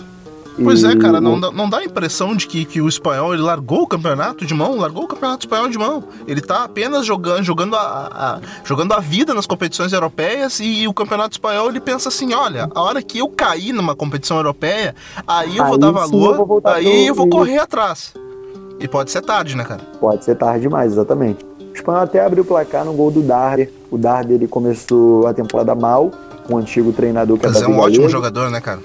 Pois é, cara, não, dá, não dá a impressão de que, que o espanhol ele largou o campeonato de mão, largou o campeonato espanhol de mão. Ele tá apenas jogando, jogando, a, a jogando a vida nas competições europeias e, e, o campeonato espanhol ele pensa assim: olha, a hora que eu cair numa competição europeia, aí eu aí vou dar valor, eu vou aí eu vou correr atrás. E pode ser tarde, né, cara? Pode ser tarde demais, exatamente. O espanhol até abriu o placar no gol do Darder. O Darder ele começou a temporada mal, com o antigo treinador que Mas é, é um ótimo jogador, né, cara?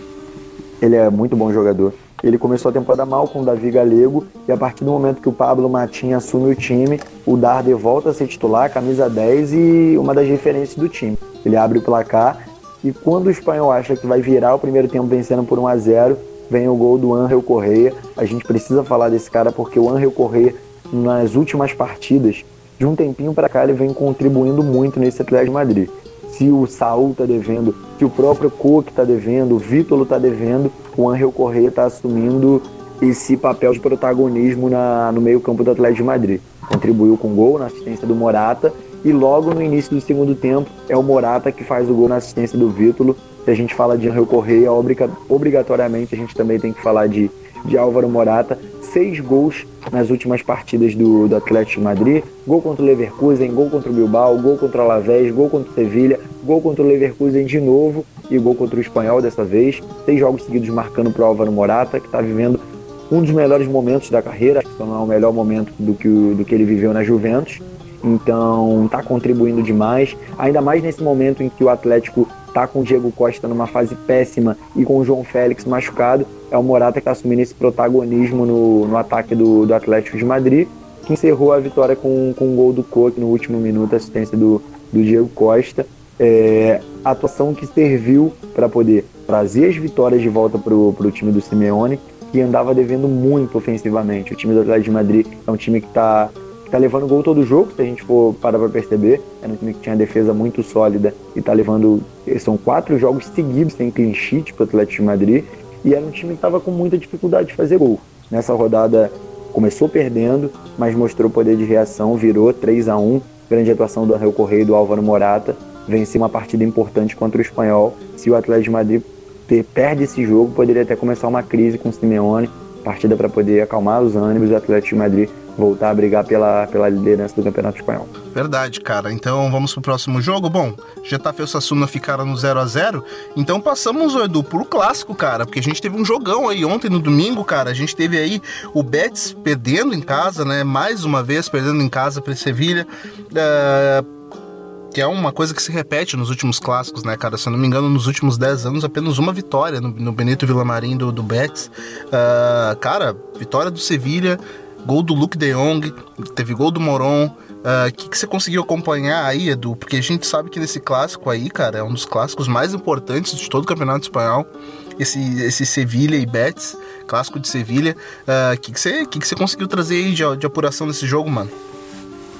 Ele é muito bom jogador. Ele começou a temporada mal com o Davi Galego e a partir do momento que o Pablo Matinha assume o time, o Darder volta a ser titular, camisa 10 e uma das referências do time. Ele abre o placar e quando o espanhol acha que vai virar o primeiro tempo vencendo por 1 a 0 vem o gol do Angel Correia. A gente precisa falar desse cara porque o Angel Correia, nas últimas partidas, de um tempinho para cá, ele vem contribuindo muito nesse Atlético de Madrid se o Saul está devendo, se o próprio Cook está devendo, o Vítolo está devendo, o Angel Correia está assumindo esse papel de protagonismo na, no meio-campo do Atlético de Madrid. Contribuiu com gol na assistência do Morata e logo no início do segundo tempo é o Morata que faz o gol na assistência do Vítolo. Se a gente fala de Angel Correia, obrigatoriamente a gente também tem que falar de, de Álvaro Morata seis gols nas últimas partidas do, do Atlético de Madrid. Gol contra o Leverkusen, gol contra o Bilbao, gol contra o Alavés, gol contra o Sevilha, gol contra o Leverkusen de novo e gol contra o Espanhol dessa vez. Seis jogos seguidos marcando para o Álvaro Morata, que está vivendo um dos melhores momentos da carreira, que não é o melhor momento do que, do que ele viveu na Juventus. Então está contribuindo demais, ainda mais nesse momento em que o Atlético tá com o Diego Costa numa fase péssima e com o João Félix machucado, é o Morata que está assumindo esse protagonismo no, no ataque do, do Atlético de Madrid, que encerrou a vitória com, com um gol do Coque no último minuto, assistência do, do Diego Costa. É, atuação que serviu para poder trazer as vitórias de volta para o time do Simeone, que andava devendo muito ofensivamente. O time do Atlético de Madrid é um time que está tá levando gol todo jogo, se a gente for parar para perceber. Era um time que tinha defesa muito sólida e tá levando. São quatro jogos seguidos sem clean sheet para o Atlético de Madrid. E era um time que estava com muita dificuldade de fazer gol. Nessa rodada começou perdendo, mas mostrou poder de reação, virou 3 a 1 Grande atuação do Angel Correia e do Álvaro Morata. Venceu uma partida importante contra o Espanhol. Se o Atlético de Madrid ter, perde esse jogo, poderia até começar uma crise com o Simeone. Partida para poder acalmar os ânimos. O Atlético de Madrid voltar a brigar pela, pela liderança do Campeonato Espanhol. Verdade, cara. Então vamos pro próximo jogo. Bom, Getafe e Sassuna ficaram no 0 a 0 Então passamos, Edu, pro clássico, cara. Porque a gente teve um jogão aí ontem no domingo, cara. A gente teve aí o Betis perdendo em casa, né? Mais uma vez perdendo em casa para Sevilha. Uh que é uma coisa que se repete nos últimos clássicos, né, cara? Se eu não me engano, nos últimos 10 anos, apenas uma vitória no, no Benito Villamarim do, do Betis. Uh, cara, vitória do Sevilha, gol do Luke de Jong, teve gol do Moron. O uh, que, que você conseguiu acompanhar aí, Edu? Porque a gente sabe que nesse clássico aí, cara, é um dos clássicos mais importantes de todo o Campeonato Espanhol. Esse, esse Sevilha e Betis, clássico de Sevilha. O uh, que, que, você, que, que você conseguiu trazer aí de, de apuração nesse jogo, mano?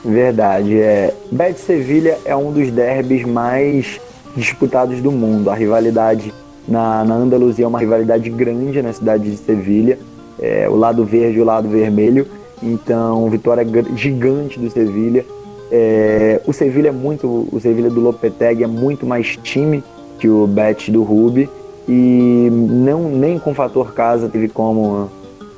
Verdade. É, Betis Sevilha é um dos derbys mais disputados do mundo. A rivalidade na, na Andaluzia é uma rivalidade grande na cidade de Sevilha é, o lado verde e o lado vermelho. Então, vitória gigante do Sevilha. É, o Sevilha é muito, o Sevilha do Lopetegui é muito mais time que o Bet do Rubi e não nem com fator casa teve como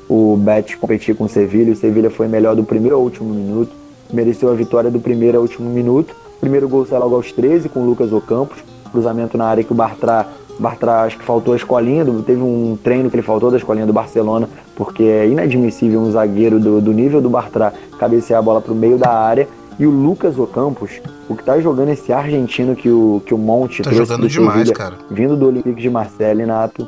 o Bet competir com o Sevilha. O Sevilha foi melhor do primeiro ao último minuto, mereceu a vitória do primeiro ao último minuto. Primeiro gol saiu logo aos 13 com o Lucas Ocampos, cruzamento na área que o Bartra Bartra acho que faltou a escolinha, do, teve um treino que ele faltou da escolinha do Barcelona, porque é inadmissível um zagueiro do, do nível do Bartra cabecear a bola para o meio da área. E o Lucas Ocampos, o que tá jogando esse argentino que o, que o Monte tá trouxe jogando demais, cara. vindo do Olympique de Marseille, Nato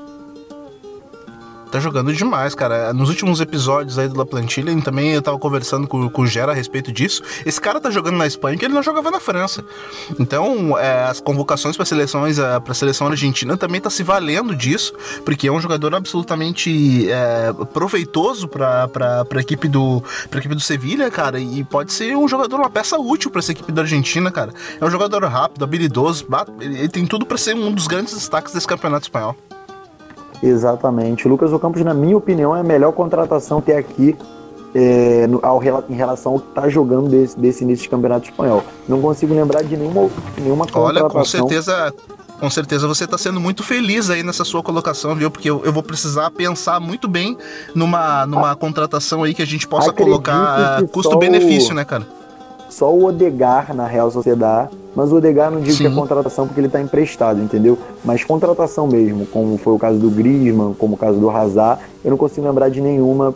tá jogando demais, cara. Nos últimos episódios aí do La Plantilha, também eu tava conversando com, com o Gera a respeito disso. Esse cara tá jogando na Espanha que ele não jogava na França. Então, é, as convocações para seleções, é, para seleção argentina também tá se valendo disso, porque é um jogador absolutamente é, proveitoso para a equipe do pra equipe do Sevilha, cara, e pode ser um jogador uma peça útil para essa equipe da Argentina, cara. É um jogador rápido, habilidoso, ele tem tudo para ser um dos grandes destaques desse campeonato espanhol. Exatamente. O Lucas Ocampos, na minha opinião, é a melhor contratação até aqui é, no, ao, em relação ao que está jogando desse, desse início de campeonato espanhol. Não consigo lembrar de nenhuma, nenhuma contratação. Olha, com certeza, Com certeza você está sendo muito feliz aí nessa sua colocação, viu? Porque eu, eu vou precisar pensar muito bem numa, numa contratação aí que a gente possa colocar custo-benefício, né, cara? Só o Odegar na Real Sociedade, mas o Odegar não digo Sim. que é contratação porque ele está emprestado, entendeu? Mas contratação mesmo, como foi o caso do Griezmann, como o caso do Hazard, eu não consigo lembrar de nenhuma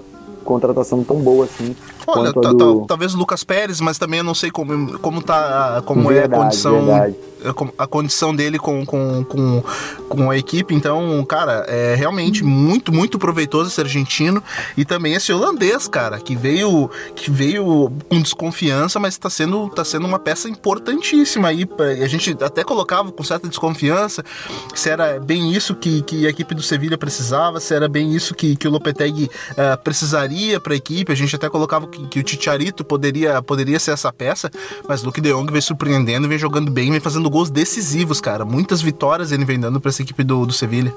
contratação tão boa assim. Olha, do... talvez o Lucas Pérez, mas também eu não sei como, como tá, como verdade, é a condição. Verdade é a condição dele com, com, com, com a equipe. Então, cara, é realmente muito, muito proveitoso esse argentino. E também esse holandês, cara, que veio, que veio com desconfiança, mas está sendo, tá sendo uma peça importantíssima aí. A gente até colocava com certa desconfiança se era bem isso que, que a equipe do Sevilha precisava, se era bem isso que, que o Lopetegui uh, precisaria para a equipe. A gente até colocava que, que o Ticharito poderia, poderia ser essa peça, mas Luke de Jong vem surpreendendo, vem jogando bem, vem fazendo gols decisivos, cara. Muitas vitórias ele vem dando para essa equipe do, do Sevilha.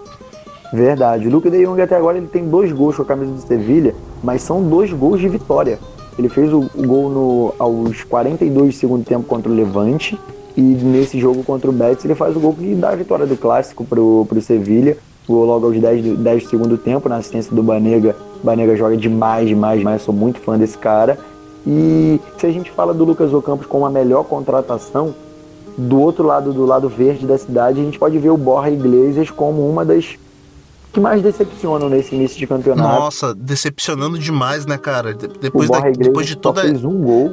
Verdade. O Luke de Jong até agora ele tem dois gols com a camisa do Sevilha, mas são dois gols de vitória. Ele fez o, o gol no, aos 42 do segundo tempo contra o Levante e nesse jogo contra o Betis ele faz o gol que dá a vitória do clássico pro, pro Sevilha. O logo aos 10 do, 10 do segundo tempo, na assistência do Banega. Banega joga demais, demais, demais. Sou muito fã desse cara. E se a gente fala do Lucas Ocampos como a melhor contratação, do outro lado, do lado verde da cidade, a gente pode ver o Borja Iglesias como uma das que mais decepcionam nesse início de campeonato. Nossa, decepcionando demais, né, cara? Depois, da, depois de toda. Só fez um gol.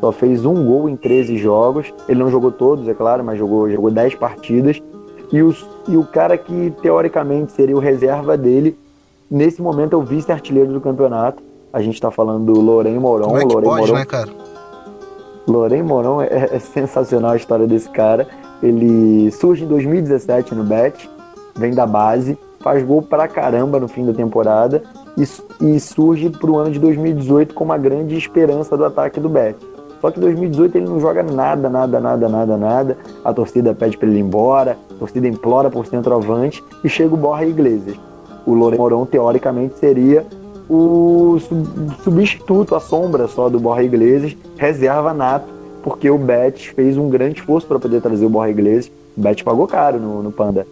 Só fez um gol em 13 jogos. Ele não jogou todos, é claro, mas jogou, jogou 10 partidas. E, os, e o cara que teoricamente seria o reserva dele, nesse momento é o vice-artilheiro do campeonato. A gente tá falando do Lorém Moron. Como é que pode, Moron, né, cara? Lorém Morão é, é, sensacional a história desse cara. Ele surge em 2017 no Bet, vem da base, faz gol pra caramba no fim da temporada e, e surge pro ano de 2018 com uma grande esperança do ataque do Bet. Só que em 2018 ele não joga nada, nada, nada, nada, nada. A torcida pede para ele ir embora, a torcida implora por centroavante e chega o Borja Iglesias. O Lorém Morão, teoricamente, seria o substituto, a sombra só do Borja Iglesias, reserva nato, porque o Bet fez um grande esforço para poder trazer o Borja Iglesias. O Bet pagou caro no, no Panda.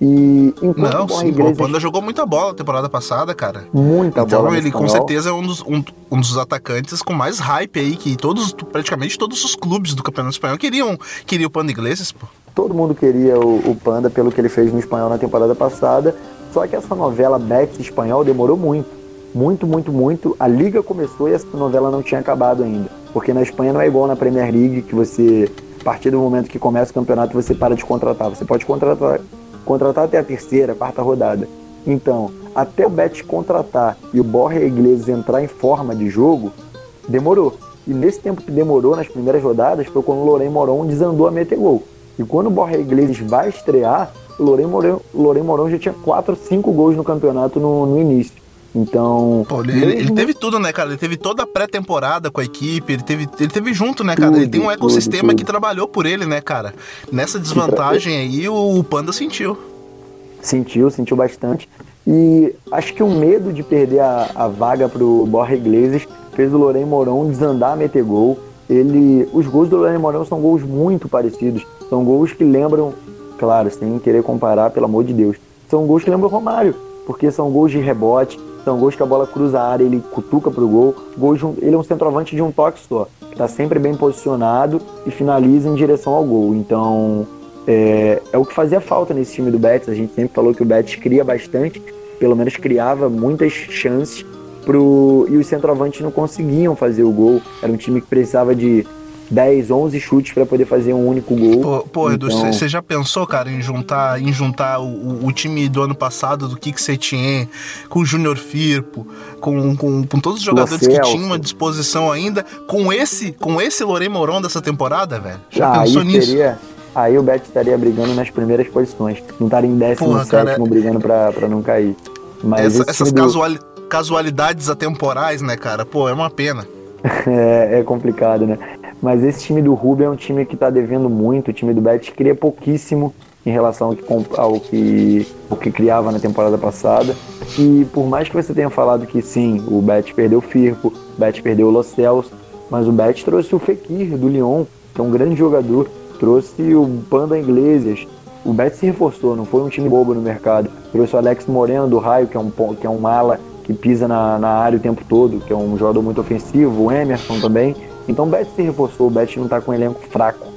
E Não, o, sim, Iglesias... o Panda jogou muita bola na temporada passada, cara. Muita então, bola. Então ele com certeza é um dos, um, um, dos atacantes com mais hype aí, que todos, praticamente todos os clubes do Campeonato Espanhol queriam, queriam o Panda Iglesias, pô. Todo mundo queria o, o Panda pelo que ele fez no espanhol na temporada passada. Só que essa novela Bet espanhol demorou muito muito, muito, muito. A liga começou e essa novela não tinha acabado ainda. Porque na Espanha não é igual na Premier League, que você, a partir do momento que começa o campeonato, você para de contratar. Você pode contratar, contratar até a terceira, quarta rodada. Então, até o Bet contratar e o Borja Iglesias entrar em forma de jogo, demorou. E nesse tempo que demorou, nas primeiras rodadas, foi quando o Lorém Moron desandou a meter gol. E quando o Borja Iglesias vai estrear, Lorém Moron, Lorém já tinha 4, 5 gols no campeonato no, no início. Então. Pô, ele, mesmo... ele, teve tudo, né, cara? Ele teve toda a pré-temporada com a equipe, ele teve, ele teve junto, né, cara? Tudo, ele tem um ecossistema tudo, tudo. que trabalhou por ele, né, cara? Nessa desvantagem aí, o Panda sentiu. Sentiu, sentiu bastante. E acho que o medo de perder a, a vaga pro Borja Iglesias fez o Lorém Moron desandar a meter gol. Ele, os gols do Lorém Moron são gols muito parecidos. São gols que lembram, claro, sem querer comparar, pelo amor de Deus. São gols que lembram o Romário, porque são gols de rebote, são gols que a bola cruza a área, ele cutuca pro gol. Gols um, ele é um centroavante de um toque só, que tá sempre bem posicionado e finaliza em direção ao gol. Então, é, é o que fazia falta nesse time do Betis. A gente sempre falou que o Betis cria bastante, pelo menos criava muitas chances pro e os centroavantes não conseguiam fazer o gol. Era um time que precisava de 10, 11 chutes para poder fazer um único gol. Pô, pô Edu, você então... já pensou, cara, em juntar, em juntar o, o time do ano passado do Kik Setien com o Júnior Firpo, com, com, com todos os jogadores que tinham à disposição ainda, com esse, com esse Lorei Moron dessa temporada, velho? Já ah, pensou nisso? Seria... Aí o Bet estaria brigando nas primeiras posições. Não estaria em décimo Porra, sétimo cara, brigando pra, pra não cair. Mas essa, essas do... casuali casualidades atemporais, né, cara? Pô, é uma pena. (laughs) é, é complicado, né? Mas esse time do Rubio é um time que está devendo muito. O time do Betis cria pouquíssimo em relação ao que, ao que, ao que criava na temporada passada. E por mais que você tenha falado que sim, o Betis perdeu o Firpo, o Betis perdeu o Los mas o Betis trouxe o Fekir do Lyon, que é um grande jogador. trouxe o Panda Iglesias. O Betis se reforçou, não foi um time bobo no mercado. Trouxe o Alex Moreno do Raio, que é um, que é um mala que pisa na, na área o tempo todo, que é um jogador muito ofensivo. O Emerson também. Então o Betis se reforçou, o Betis não está com um elenco fraco.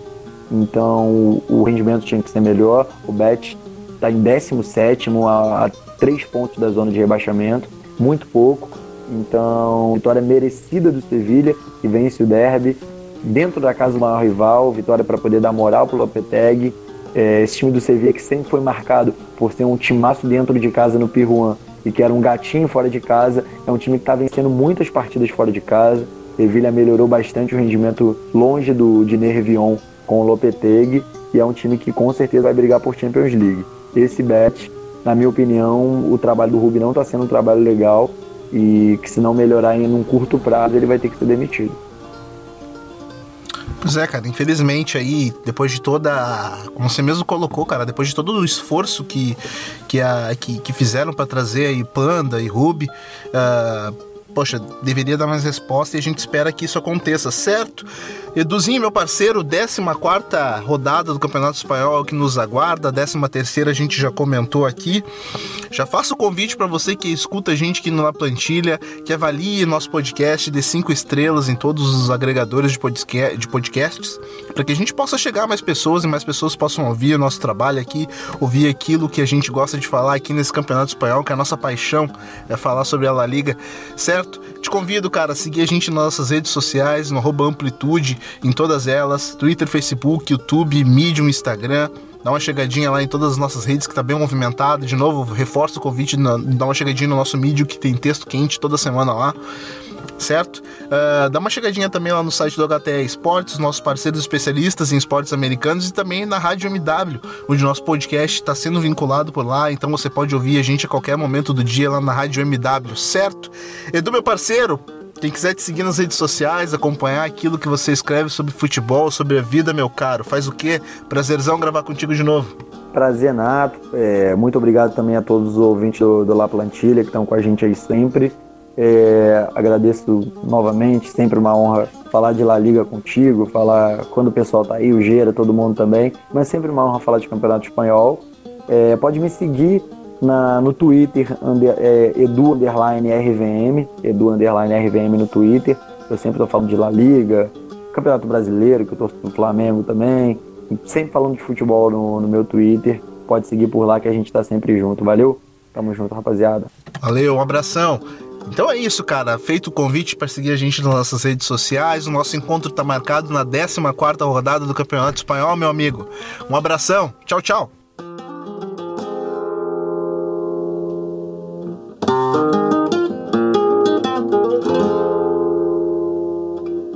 Então o, rendimento tinha que ser melhor. O Betis está em 17 a, a 3 pontos da zona de rebaixamento, muito pouco. Então, vitória merecida do Sevilha, que vence o derby. Dentro da casa do maior rival, vitória para poder dar moral para o Lopetegui. É, esse time do Sevilha que sempre foi marcado por ser um timaço dentro de casa no Pirruan e que era um gatinho fora de casa, é um time que está vencendo muitas partidas fora de casa. Sevilha melhorou bastante o rendimento longe do de Nervion com o Lopetegui e é um time que com certeza vai brigar por Champions League. Esse bet, na minha opinião, o trabalho do Rubi não está sendo um trabalho legal e que se não melhorar em um curto prazo ele vai ter que ser demitido. Pois é, cara, infelizmente aí, depois de toda. Como você mesmo colocou, cara, depois de todo o esforço que, que, a, que, que fizeram para trazer aí Panda e Ruby, uh, poxa, deveria dar mais resposta e a gente espera que isso aconteça, certo? Eduzinho, meu parceiro, 14 rodada do Campeonato Espanhol que nos aguarda, 13 a gente já comentou aqui. Já faço o convite para você que escuta a gente aqui na plantilha, que avalie nosso podcast de 5 estrelas em todos os agregadores de, de podcasts, para que a gente possa chegar a mais pessoas e mais pessoas possam ouvir o nosso trabalho aqui, ouvir aquilo que a gente gosta de falar aqui nesse Campeonato Espanhol, que é a nossa paixão é falar sobre a La Liga, certo? Te convido, cara, a seguir a gente nas nossas redes sociais, no Amplitude, em todas elas: Twitter, Facebook, YouTube, Medium, Instagram. Dá uma chegadinha lá em todas as nossas redes que tá bem movimentado. De novo, reforço o convite, dá uma chegadinha no nosso Medium que tem texto quente toda semana lá certo? Uh, dá uma chegadinha também lá no site do HTE Esportes, nossos parceiros especialistas em esportes americanos e também na Rádio MW, onde nosso podcast está sendo vinculado por lá, então você pode ouvir a gente a qualquer momento do dia lá na Rádio MW, certo? Edu, meu parceiro, quem quiser te seguir nas redes sociais, acompanhar aquilo que você escreve sobre futebol, sobre a vida, meu caro, faz o quê? Prazerzão gravar contigo de novo. Prazer, Nato. É, muito obrigado também a todos os ouvintes do, do La Plantilha que estão com a gente aí sempre. É, agradeço novamente, sempre uma honra falar de La Liga contigo, falar quando o pessoal tá aí, o Gera, todo mundo também, mas sempre uma honra falar de Campeonato Espanhol. É, pode me seguir na, no Twitter, under, é, edu underline RVM, edu underline RVM no Twitter. Eu sempre estou falando de La Liga, Campeonato Brasileiro, que eu torço pro Flamengo também. Sempre falando de futebol no, no meu Twitter. Pode seguir por lá que a gente está sempre junto. Valeu? Tamo junto, rapaziada. Valeu, um abração. Então é isso, cara. Feito o convite para seguir a gente nas nossas redes sociais. O nosso encontro está marcado na 14 rodada do Campeonato Espanhol, meu amigo. Um abração. Tchau, tchau.